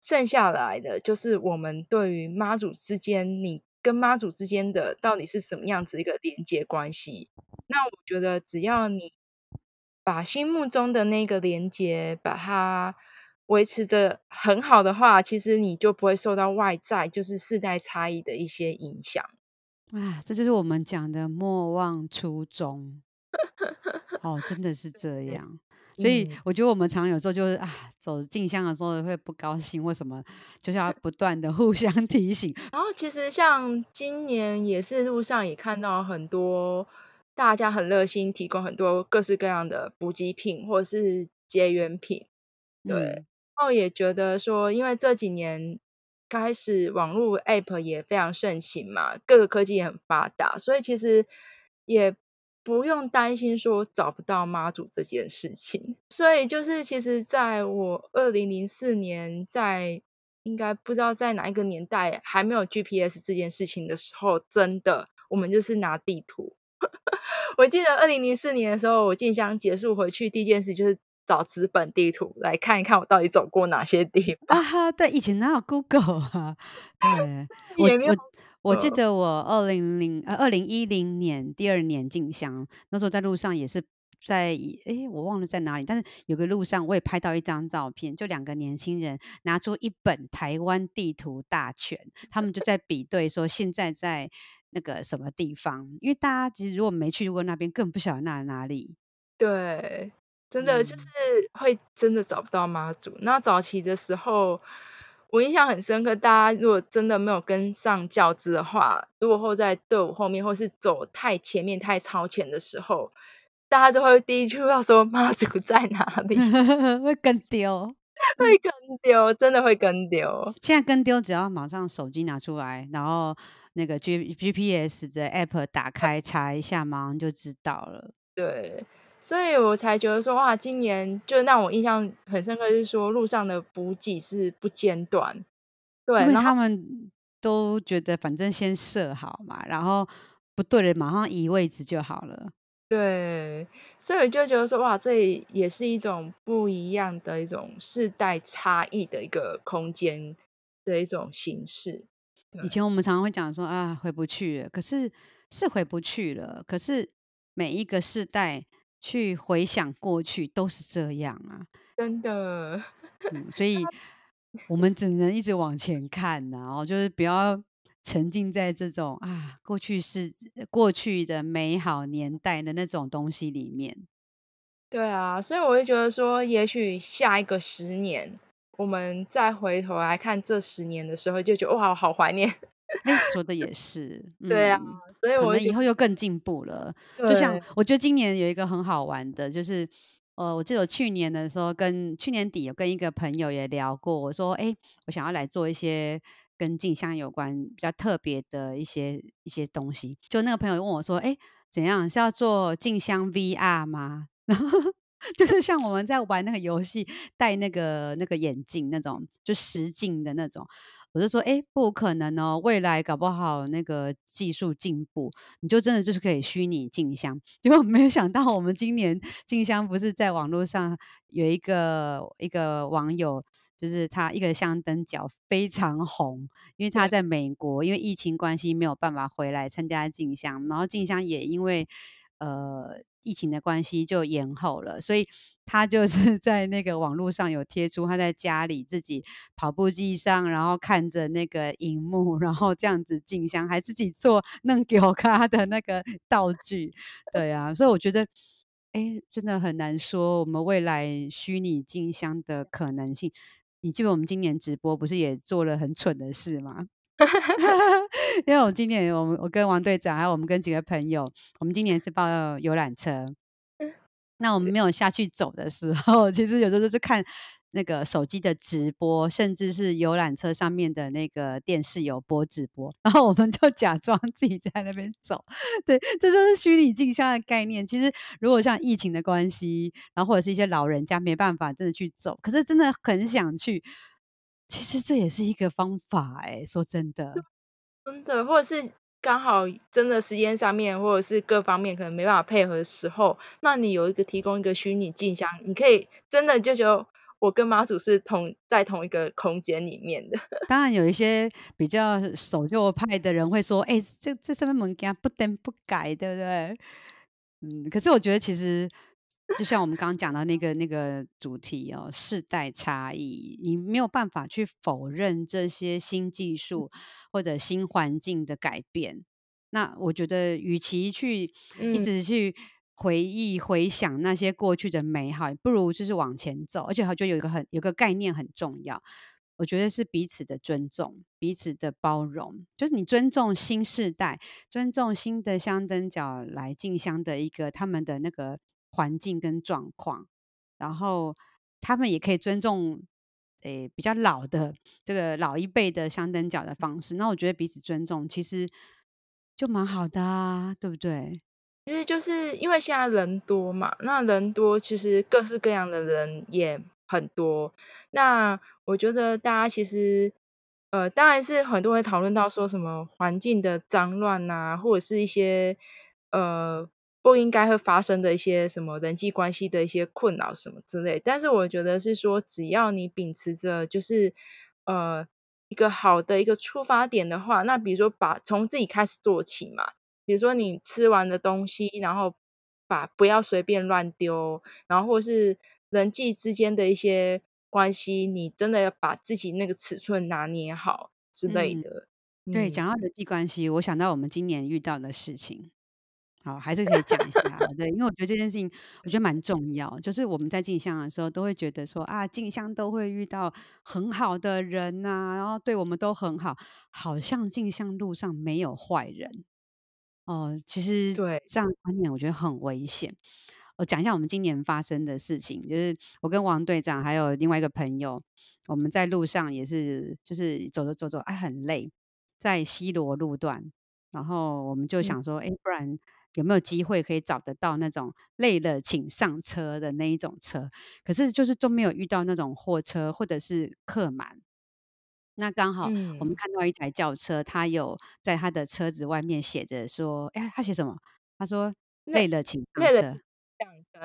剩下来的就是我们对于妈祖之间，你跟妈祖之间的到底是什么样子一个连接关系？那我觉得只要你。把心目中的那个连接，把它维持的很好的话，其实你就不会受到外在就是世代差异的一些影响。
啊，这就是我们讲的莫忘初衷。哦，真的是这 样。所以我觉得我们常有时候就是啊，走进香的时候会不高兴，为什么？就是要不断的互相 提醒。
然后其实像今年也是路上也看到很多。大家很热心，提供很多各式各样的补给品或者是结缘品，对。嗯、然后也觉得说，因为这几年开始网络 App 也非常盛行嘛，各个科技也很发达，所以其实也不用担心说找不到妈祖这件事情。所以就是，其实在我二零零四年在应该不知道在哪一个年代还没有 GPS 这件事情的时候，真的我们就是拿地图。我记得二零零四年的时候，我进香结束回去第一件事就是找纸本地图来看一看我到底走过哪些地方。
啊，对，以前哪有 Google 啊？对，我我我记得我二零零呃二零一零年第二年进香，那时候在路上也是。在诶，我忘了在哪里，但是有个路上我也拍到一张照片，就两个年轻人拿出一本台湾地图大全，他们就在比对说现在在那个什么地方，因为大家其实如果没去过那边，更不晓得那哪里。
对，真的就是会真的找不到妈祖。嗯、那早期的时候，我印象很深刻，大家如果真的没有跟上教资的话，如果后在队伍后面，或是走太前面太超前的时候。大家就会第一句话说妈祖在哪里？
会更丢，
会跟丢，真的会跟丢。
现在跟丢，只要马上手机拿出来，然后那个 G G P S 的 App 打开查一下，马上就知道了。
对，所以我才觉得说哇，今年就让我印象很深刻，是说路上的补给是不间断。对，
因为他们都觉得反正先设好嘛，然后不对了，马上移位置就好了。
对，所以我就觉得说，哇，这也是一种不一样的一种世代差异的一个空间的一种形式。
以前我们常常会讲说啊，回不去了，可是是回不去了，可是每一个世代去回想过去都是这样啊，
真的。
嗯，所以我们只能一直往前看啊，然后就是不要。沉浸在这种啊，过去是过去的美好年代的那种东西里面。
对啊，所以我就觉得说，也许下一个十年，我们再回头来看这十年的时候，就觉得哇，好怀念。
哎，说的也是。
对啊，所以我
们以后又更进步了。就像我觉得今年有一个很好玩的，就是呃，我记得我去年的时候跟去年底有跟一个朋友也聊过，我说，哎，我想要来做一些。跟镜像有关比较特别的一些一些东西，就那个朋友问我说：“哎，怎样是要做镜像 VR 吗？” 然后就是像我们在玩那个游戏，戴那个那个眼镜那种，就实镜的那种。我就说：“哎，不可能哦，未来搞不好那个技术进步，你就真的就是可以虚拟镜像。”结果没有想到，我们今年镜像不是在网络上有一个一个网友。就是他一个香灯脚非常红，因为他在美国，因为疫情关系没有办法回来参加进香，然后进香也因为呃疫情的关系就延后了，所以他就是 在那个网络上有贴出他在家里自己跑步机上，然后看着那个荧幕，然后这样子进香，还自己做弄给我看的那个道具，对啊，所以我觉得。哎，真的很难说，我们未来虚拟进香的可能性。你记得我们今年直播不是也做了很蠢的事吗？因为我们今年，我们我跟王队长还有我们跟几个朋友，我们今年是报游览车。那我们没有下去走的时候，其实有时候就是看。那个手机的直播，甚至是游览车上面的那个电视有播直播，然后我们就假装自己在那边走，对，这就是虚拟镜像的概念。其实如果像疫情的关系，然后或者是一些老人家没办法真的去走，可是真的很想去，其实这也是一个方法哎，说真的，
真的，或者是刚好真的时间上面或者是各方面可能没办法配合的时候，那你有一个提供一个虚拟镜像，你可以真的就觉得。我跟妈祖是同在同一个空间里面的。
当然有一些比较守旧派的人会说：“哎、欸，这这上面门禁不登不改，对不对？”嗯，可是我觉得其实就像我们刚刚讲到那个那个主题哦，世代差异，你没有办法去否认这些新技术或者新环境的改变。那我觉得，与其去一直去。回忆回想那些过去的美好，不如就是往前走。而且，他就有一个很有个概念很重要，我觉得是彼此的尊重，彼此的包容。就是你尊重新世代，尊重新的香灯脚来进香的一个他们的那个环境跟状况，然后他们也可以尊重诶比较老的这个老一辈的香灯角的方式。那我觉得彼此尊重其实就蛮好的啊，对不对？
其实就是因为现在人多嘛，那人多，其实各式各样的人也很多。那我觉得大家其实，呃，当然是很多人会讨论到说什么环境的脏乱啊，或者是一些呃不应该会发生的一些什么人际关系的一些困扰什么之类。但是我觉得是说，只要你秉持着就是呃一个好的一个出发点的话，那比如说把从自己开始做起嘛，比如说你吃完的东西，然后把不要随便乱丢，然后或是人际之间的一些关系，你真的要把自己那个尺寸拿捏好之类的。
嗯、对，讲到人际关系，我想到我们今年遇到的事情，好，还是可以讲一下。对，因为我觉得这件事情，我觉得蛮重要。就是我们在进香的时候，都会觉得说啊，进香都会遇到很好的人呐、啊，然后对我们都很好，好像进香路上没有坏人。哦、呃，其实对这样的观念，我觉得很危险。我讲一下我们今年发生的事情，就是我跟王队长还有另外一个朋友，我们在路上也是，就是走着走走，哎，很累，在西罗路段，然后我们就想说，哎、嗯，不然有没有机会可以找得到那种累了请上车的那一种车？可是就是都没有遇到那种货车或者是客满。那刚好我们看到一台轿车，他、嗯、有在他的车子外面写着说：“哎，他写什么？他说累了请上车。”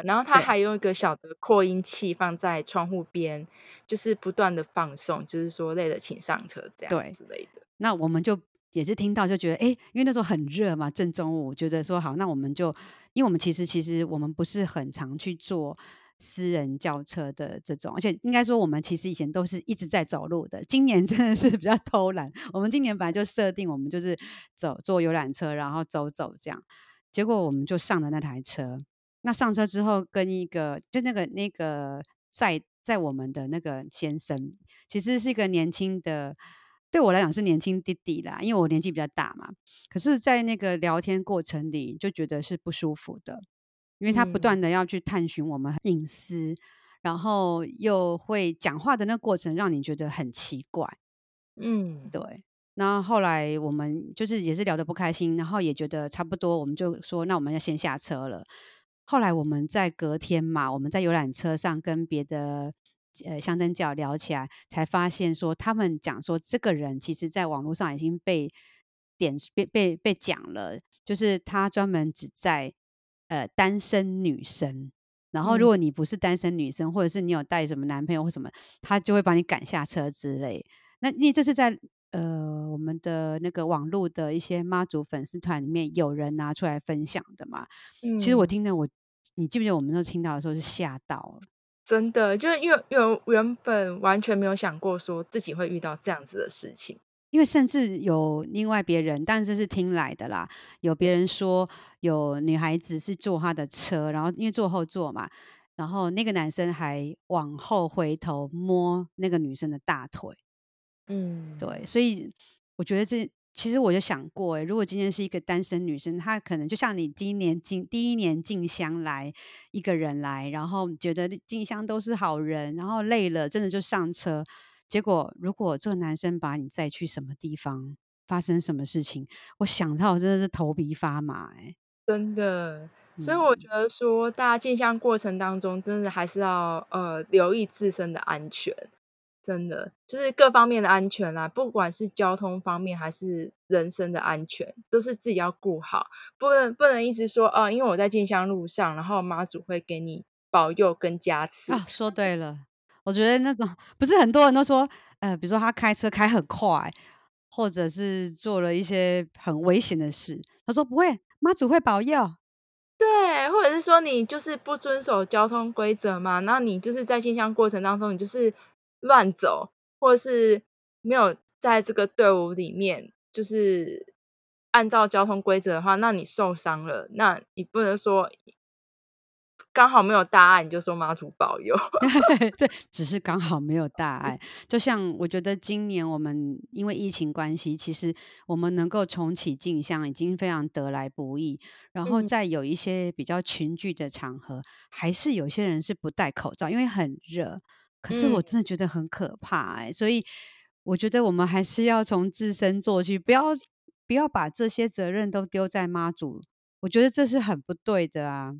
然后他还用一个小的扩音器放在窗户边，就是不断的放送，就是说累了请上车这样之类的。
那我们就也是听到就觉得，哎，因为那时候很热嘛，正中午，觉得说好，那我们就，因为我们其实其实我们不是很常去做。私人轿车的这种，而且应该说，我们其实以前都是一直在走路的。今年真的是比较偷懒，我们今年本来就设定，我们就是走坐游览车，然后走走这样。结果我们就上了那台车。那上车之后，跟一个就那个那个在在我们的那个先生，其实是一个年轻的，对我来讲是年轻弟弟啦，因为我年纪比较大嘛。可是，在那个聊天过程里，就觉得是不舒服的。因为他不断的要去探寻我们隐私，嗯，然后又会讲话的那个过程让你觉得很奇怪，
嗯，
对。那后来我们就是也是聊得不开心，然后也觉得差不多，我们就说那我们要先下车了。后来我们在隔天嘛，我们在游览车上跟别的呃香灯脚聊起来，才发现说他们讲说这个人其实在网络上已经被点被被被讲了，就是他专门只在。呃，单身女生，然后如果你不是单身女生，嗯、或者是你有带什么男朋友或什么，他就会把你赶下车之类。那你这是在呃我们的那个网络的一些妈祖粉丝团里面有人拿出来分享的嘛？嗯、其实我听的我，你记不记得我们都听到的时候是吓到了，
真的，就是因为原原本完全没有想过说自己会遇到这样子的事情。
因为甚至有另外别人，但是是听来的啦。有别人说有女孩子是坐他的车，然后因为坐后座嘛，然后那个男生还往后回头摸那个女生的大腿。
嗯，
对，所以我觉得这其实我就想过，诶，如果今天是一个单身女生，她可能就像你今年进第一年进香来一个人来，然后觉得进香都是好人，然后累了真的就上车。结果，如果这个男生把你载去什么地方，发生什么事情，我想到真的是头皮发麻哎，
真的。所以我觉得说，大家进香过程当中，真的还是要呃留意自身的安全，真的就是各方面的安全啦，不管是交通方面还是人身的安全，都是自己要顾好，不能不能一直说哦、呃，因为我在进香路上，然后妈祖会给你保佑跟加持
啊，说对了。我觉得那种不是很多人都说，呃，比如说他开车开很快，或者是做了一些很危险的事，他说不会，妈祖会保佑。
对，或者是说你就是不遵守交通规则嘛，那你就是在进香过程当中，你就是乱走，或者是没有在这个队伍里面，就是按照交通规则的话，那你受伤了，那你不能说。刚好没有大碍，你就说妈祖保佑。
对，这只是刚好没有大碍。就像我觉得今年我们因为疫情关系，其实我们能够重启进香已经非常得来不易。然后在有一些比较群聚的场合，嗯、还是有些人是不戴口罩，因为很热。可是我真的觉得很可怕哎、欸，所以我觉得我们还是要从自身做起，不要不要把这些责任都丢在妈祖。我觉得这是很不对的啊。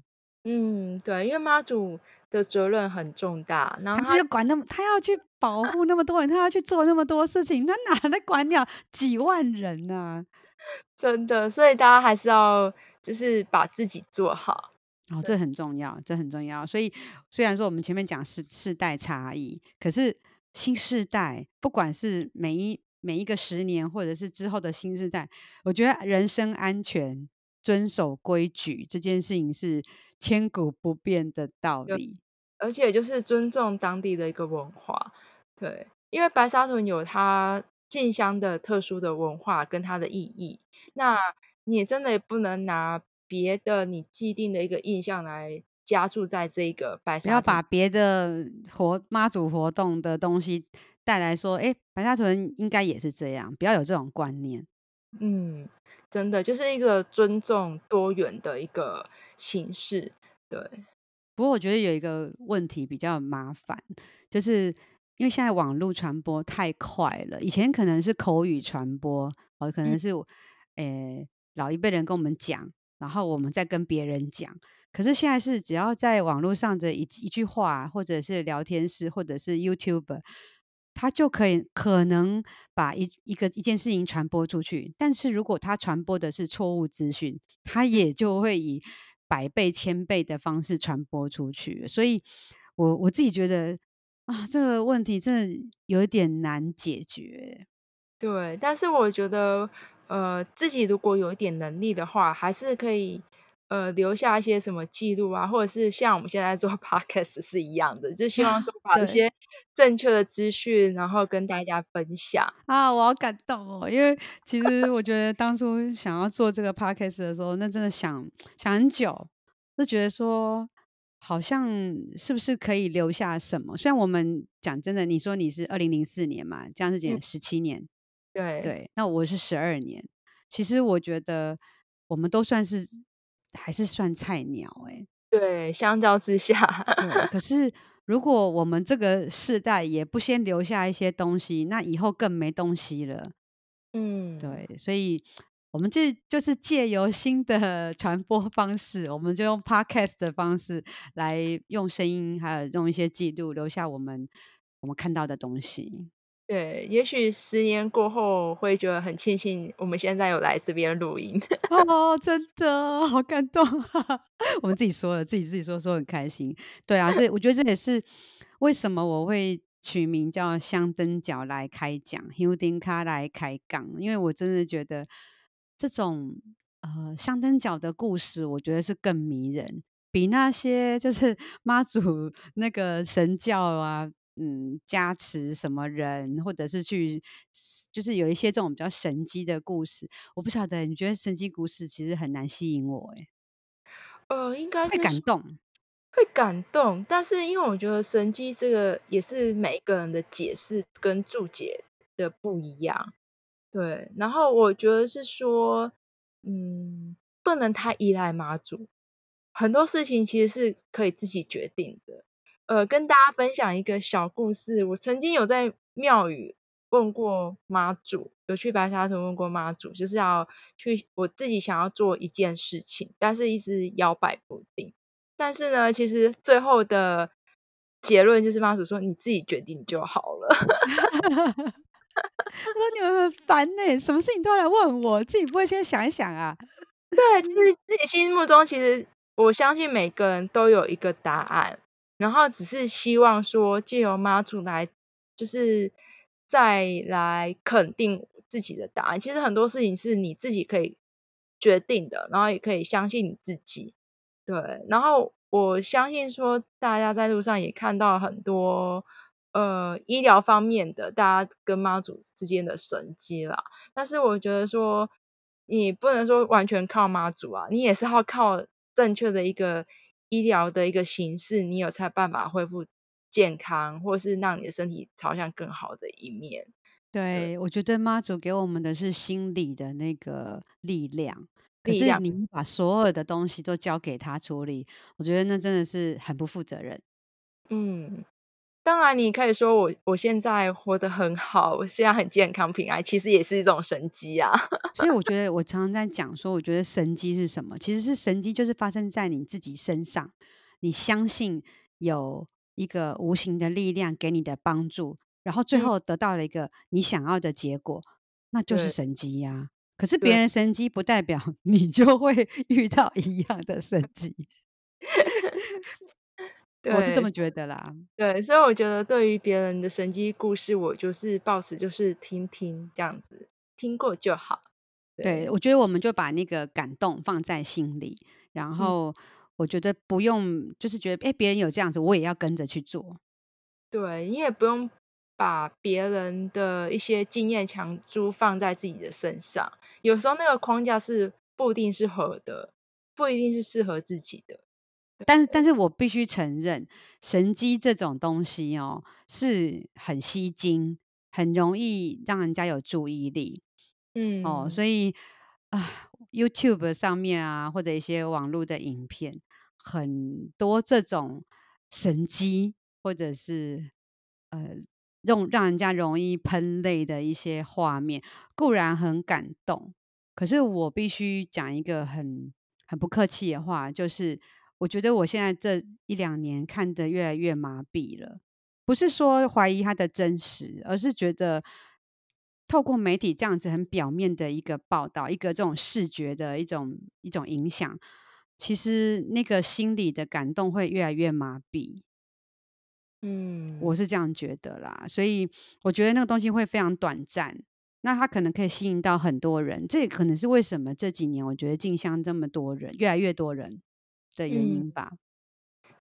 嗯，对，因为妈祖的责任很重大，然后他，
他要管那么，他要去保护那么多人，他要去做那么多事情，他哪来管了几万人呢、啊？
真的，所以大家还是要就是把自己做好，
哦，这很重要，这很重要。所以虽然说我们前面讲世世代差异，可是新世代，不管是每一每一个十年，或者是之后的新世代，我觉得人身安全、遵守规矩这件事情是千古不变的道理，
而且就是尊重当地的一个文化。对，因为白沙屯有它进香的特殊的文化跟它的意义，那你也真的也不能拿别的你既定的一个印象来加注在这个白沙屯。
不要把别的活妈祖活动的东西带来说，哎，白沙屯应该也是这样，不要有这种观念。
嗯，真的就是一个尊重多元的一个形式，对。
不过我觉得有一个问题比较麻烦，就是因为现在网络传播太快了。以前可能是口语传播，哦，可能是，诶、嗯，老一辈人跟我们讲，然后我们再跟别人讲。可是现在是只要在网络上的一一句话，或者是聊天室，或者是 YouTube，他就可以可能把一一个一件事情传播出去。但是如果他传播的是错误资讯，他也就会以。百倍、千倍的方式传播出去，所以我我自己觉得啊，这个问题真的有一点难解决。
对，但是我觉得，呃，自己如果有一点能力的话，还是可以呃留下一些什么记录啊，或者是像我们现在做 podcast 是一样的，就希望说 把一些正确的资讯，然后跟大家分享
啊。我好感动哦，因为其实我觉得当初想要做这个 podcast 的时候，那真的想想很久，就觉得说好像是不是可以留下什么？虽然我们讲真的，你说你是二零零四年嘛，这样子减十七年，
对
对，那我是十二年，其实我觉得我们都算是还是算菜鸟哎、欸，
对，相较之下，
对，可 是。如果我们这个世代也不先留下一些东西，那以后更没东西了。
嗯，
对，所以我们就就是借由新的传播方式，我们就用 podcast 的方式来用声音，还有用一些记录留下我们我们看到的东西。
对，也许十年过后会觉得很庆幸，我们现在有来这边录音。
哦，真的好感动啊！我们自己说了，自己自己说说很开心。对啊，所以我觉得这也是为什么我会取名叫香灯脚来开讲，香灯脚来开讲，因为我真的觉得这种呃香灯脚的故事，我觉得是更迷人，比那些就是妈祖那个神教啊。嗯，加持什么人，或者是去，就是有一些这种比较神迹的故事，我不晓得，你觉得神迹故事其实很难吸引我？哎，
呃，应该是
会感动，
会感动，但是因为我觉得神迹这个也是每一个人的解释跟注解的不一样，对，然后我觉得是说，嗯，不能太依赖妈祖，很多事情其实是可以自己决定的。呃，跟大家分享一个小故事。我曾经有在庙宇问过妈祖，有去白沙屯问过妈祖，就是要去我自己想要做一件事情，但是一直摇摆不定。但是呢，其实最后的结论就是妈祖说：“你自己决定就好了。”
他说：“你们很烦呢，什么事情都要来问我，自己不会先想一想啊？”
对，其实自己心目中，其实我相信每个人都有一个答案。然后只是希望说，借由妈祖来，就是再来肯定自己的答案。其实很多事情是你自己可以决定的，然后也可以相信你自己。对，然后我相信说，大家在路上也看到很多呃医疗方面的，大家跟妈祖之间的神迹啦。但是我觉得说，你不能说完全靠妈祖啊，你也是要靠正确的一个。医疗的一个形式，你有才办法恢复健康，或是让你的身体朝向更好的一面。
对，对我觉得妈祖给我们的是心理的那个力量，可是你把所有的东西都交给他处理，我觉得那真的是很不负责任。
嗯，当然，你可以说我我现在活得很好，我现在很健康平安，其实也是一种神机啊。
所以我觉得我常常在讲说，我觉得神机是什么？其实是神机就是发生在你自己身上，你相信有一个无形的力量给你的帮助，然后最后得到了一个你想要的结果，嗯、那就是神机呀、啊。可是别人神机不代表 你就会 遇到一样的神迹。我是这么觉得啦，
对，所以我觉得对于别人的神机故事，我就是抱持就是听听这样子，听过就好。
对，对我觉得我们就把那个感动放在心里，然后我觉得不用就是觉得哎，别人有这样子，我也要跟着去做。
对，你也不用把别人的一些经验强租放在自己的身上，有时候那个框架是不一定是合的，不一定是适合自己的。
但是，但是我必须承认，神机这种东西哦，是很吸睛，很容易让人家有注意力。嗯，哦，所以啊，YouTube 上面啊，或者一些网络的影片，很多这种神机，或者是呃，用让人家容易喷泪的一些画面，固然很感动，可是我必须讲一个很很不客气的话，就是。我觉得我现在这一两年看得越来越麻痹了，不是说怀疑它的真实，而是觉得透过媒体这样子很表面的一个报道，一个这种视觉的一种一种影响，其实那个心里的感动会越来越麻痹。嗯，我是这样觉得啦，所以我觉得那个东西会非常短暂，那它可能可以吸引到很多人，这也可能是为什么这几年我觉得进香这么多人，越来越多人。的原因吧，
嗯，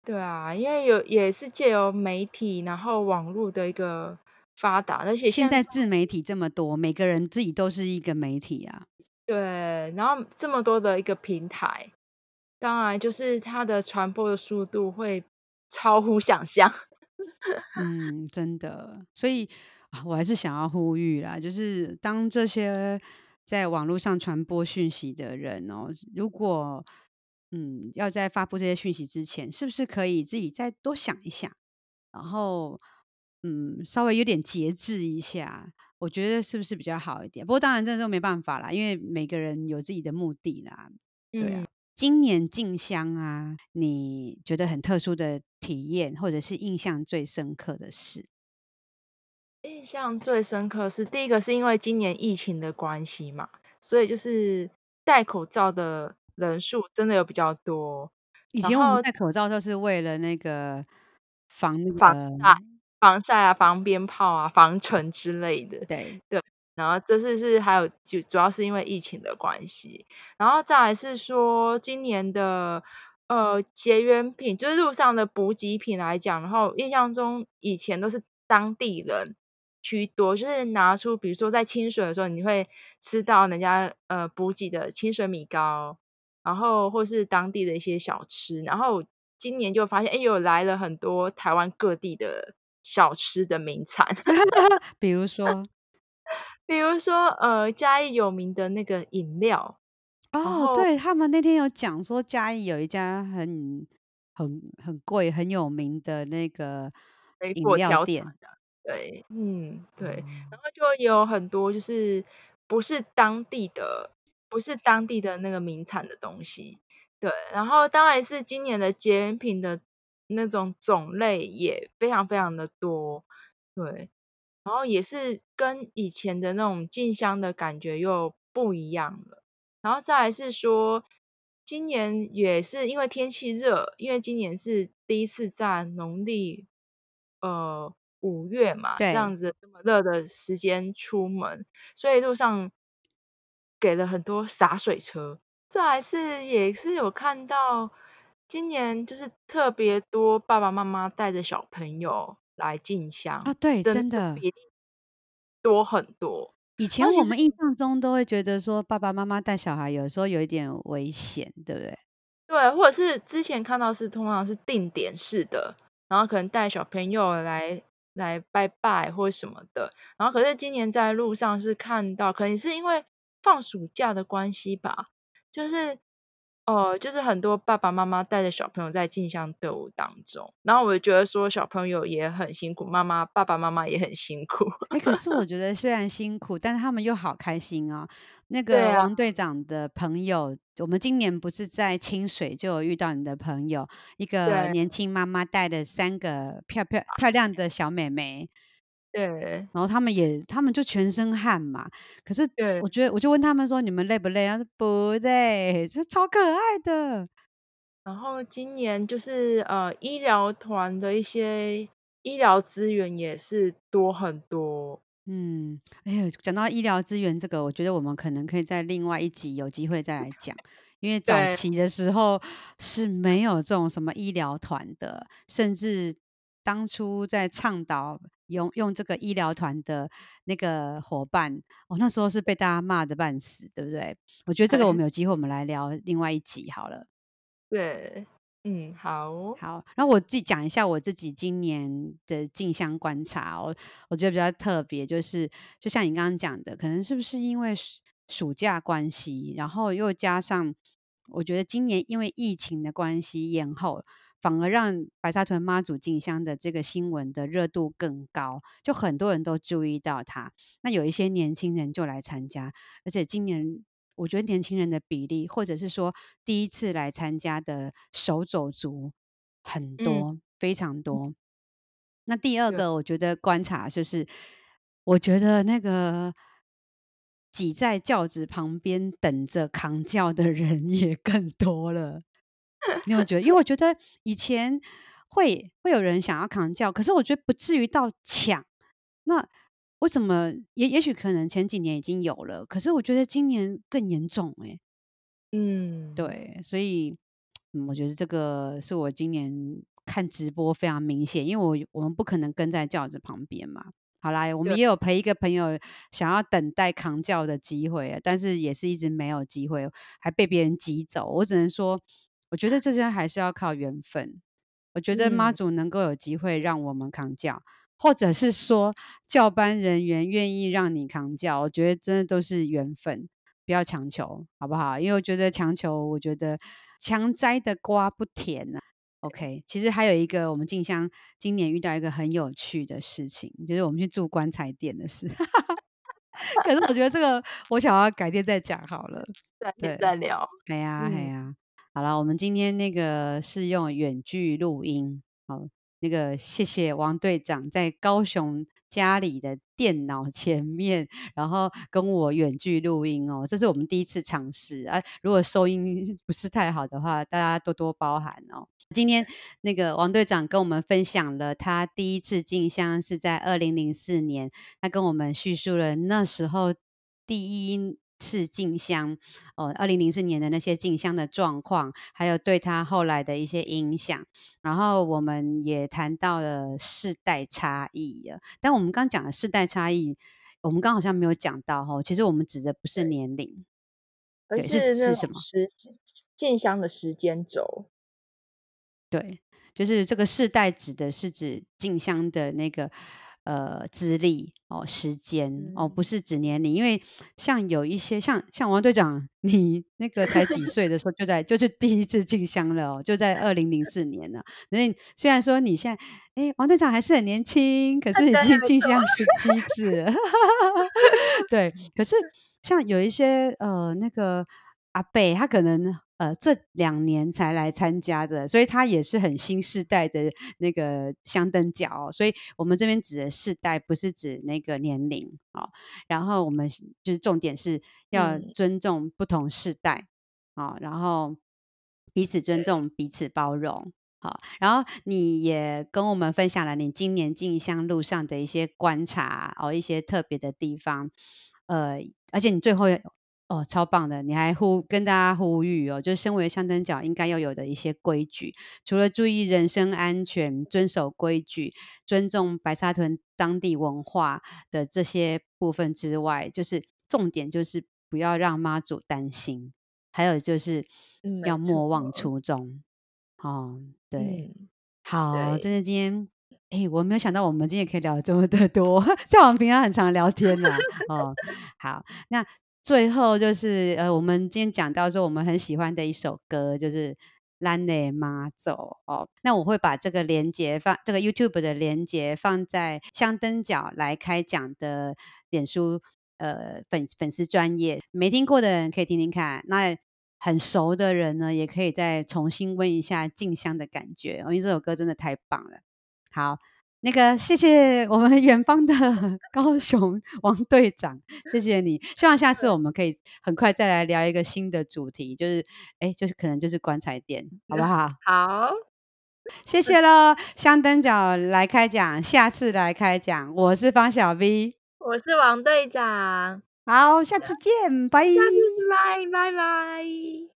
对啊，因为有也是借由媒体，然后网络的一个发达，而且
现在自媒体这么多，每个人自己都是一个媒体啊。
对，然后这么多的一个平台，当然就是它的传播的速度会超乎想象。
嗯，真的，所以我还是想要呼吁啦，就是当这些在网络上传播讯息的人哦，如果嗯，要在发布这些讯息之前，是不是可以自己再多想一想，然后嗯，稍微有点节制一下，我觉得是不是比较好一点？不过当然这都没办法啦，因为每个人有自己的目的啦。对啊，嗯，今年进香啊，你觉得很特殊的体验，或者是印象最深刻的事？
印象最深刻是第一个是因为今年疫情的关系嘛，所以就是戴口罩的。人数真的有比较多。
以前我们戴口罩就是为了那个防
防晒、防晒啊、防鞭炮啊、防尘之类的。
对
对。然后这次是还有就主要是因为疫情的关系，然后再来是说今年的呃结缘品，就是路上的补给品来讲，然后印象中以前都是当地人。居多就是拿出，比如说在清水的时候，你会吃到人家呃补给的清水米糕。然后或是当地的一些小吃，然后今年就发现，哎，有来了很多台湾各地的小吃的名产，
比如说，
比如说，呃，嘉义有名的那个饮料，
哦，对，他们那天有讲说嘉义有一家很很很贵很有名的那个饮料店，
对，嗯，对，然后就有很多就是不是当地的。不是当地的那个名产的东西，对，然后当然是今年的结缘品的那种种类也非常非常的多，对，然后也是跟以前的那种进香的感觉又不一样了，然后再来是说，今年也是因为天气热，因为今年是第一次在农历呃五月嘛，这样子这么热的时间出门，所以路上。给了很多洒水车，这还是也是有看到，今年就是特别多爸爸妈妈带着小朋友来进香
啊，对，真的
多很多。
以前我们印象中都会觉得说爸爸妈妈带小孩有时候有一点危险，对不对？
对，或者是之前看到是通常是定点式的，然后可能带小朋友来来拜拜或什么的，然后可是今年在路上是看到，可能是因为。放暑假的关系吧，就是哦，就是很多爸爸妈妈带着小朋友在进香队伍当中，然后我就觉得说小朋友也很辛苦，妈妈爸爸妈妈也很辛苦。
哎、欸，可是我 觉得虽然辛苦，但是他们又好开心哦。那个王队长的朋友，啊、我们今年不是在清水就有遇到你的朋友，一个年轻妈妈带的三个漂漂漂亮的小妹妹。
对，
然后他们也，他们就全身汗嘛。可是对，我觉得，我就问他们说：“你们累不累？”他说：“不累，就超可爱的。”
然后今年就是呃，医疗团的一些医疗资源也是多很多。
嗯，哎呀，讲到医疗资源这个，我觉得我们可能可以在另外一集有机会再来讲，因为早期的时候是没有这种什么医疗团的，甚至。当初在倡导用用这个医疗团的那个伙伴，哦，那时候是被大家骂的半死，对不对？我觉得这个我们有机会，我们来聊另外一集好了。
对，嗯，好，
好。然后我自己讲一下我自己今年的进香观察，我我觉得比较特别，就是就像你刚刚讲的，可能是不是因为暑暑假关系，然后又加上我觉得今年因为疫情的关系延后。反而让白沙屯妈祖进香的这个新闻的热度更高，就很多人都注意到他。那有一些年轻人就来参加，而且今年我觉得年轻人的比例，或者是说第一次来参加的手走族很多，嗯、非常多。那第二个我觉得观察就是，我觉得那个挤在轿子旁边等着扛轿的人 也更多了。你有觉得？因为我觉得以前会会有人想要扛轿，可是我觉得不至于到抢。那为什么？也也许可能前几年已经有了，可是我觉得今年更严重哎。
嗯，
对，所以嗯，我觉得这个是我今年看直播非常明显，因为我我们不可能跟在轿子旁边嘛。好啦，我们也有陪一个朋友想要等待扛轿的机会，但是也是一直没有机会，还被别人挤走。我只能说。我觉得这些还是要靠缘分。我觉得妈祖能够有机会让我们扛教，嗯、或者是说教班人员愿意让你扛教，我觉得真的都是缘分，不要强求，好不好？因为我觉得强求，我觉得强摘的瓜不甜呐、啊。OK，其实还有一个，我们静香今年遇到一个很有趣的事情，就是我们去住棺材店的事。可是我觉得这个我想要改天再讲好了，
改天再聊。
哎呀，哎呀。好了，我们今天那个是用远距录音，好，那个谢谢王队长在高雄家里的电脑前面，然后跟我远距录音哦，这是我们第一次尝试啊。如果收音不是太好的话，大家多多包涵哦。今天那个王队长跟我们分享了他第一次进香是在二零零四年，他跟我们叙述了那时候第一。次进香，哦，二零零四年的那些进香的状况，还有对他后来的一些影响，然后我们也谈到了世代差异。但我们刚讲的世代差异，我们刚好像没有讲到哈。其实我们指的不是年龄，
而是是什么？时进香的时间轴。
对，就是这个世代指的是指进香的那个。呃，资历哦，时间哦，不是指年龄，因为像有一些像像王队长，你那个才几岁的时候就在就是第一次进香了哦，就在二零零四年了。所以虽然说你现在哎，王队长还是很年轻，可是已经进香十七次了。对，可是 像有一些呃那个阿伯，他可能。呃，这两年才来参加的，所以他也是很新世代的那个香灯脚，所以我们这边指的世代不是指那个年龄啊、哦。然后我们就是重点是要尊重不同世代啊、嗯哦，然后彼此尊重，彼此包容。好、哦，然后你也跟我们分享了你今年进香路上的一些观察哦，一些特别的地方。呃，而且你最后。哦，超棒的！你还呼跟大家呼吁哦，就身为香灯脚应该要有的一些规矩，除了注意人身安全、遵守规矩、尊重白沙屯当地文化的这些部分之外，就是重点就是不要让妈祖担心，还有就是要莫忘初衷。嗯、哦，对，嗯、好，真的今天，哎，我没有想到我们今天可以聊这么的多，像我们平常很常聊天呢。哦，好，那。最后就是呃，我们今天讲到说我们很喜欢的一首歌，就是《咱的妈走》哦。那我会把这个连接放这个 YouTube 的连接放在香灯角来开讲的脸书呃粉粉丝专业，没听过的人可以听听看。那很熟的人呢，也可以再重新温一下静香的感觉，因为这首歌真的太棒了。好。那个，谢谢我们 远方的 高雄 王队长，谢谢你。希望下次我们可以很快再来聊一个新的主题，就是，哎，就是可能就是棺材店，好不好？
好，
谢谢喽。香灯脚来开讲，下次来开讲。我是方小 V，
我是王队长。
好，下次见，拜。
下次拜，拜拜。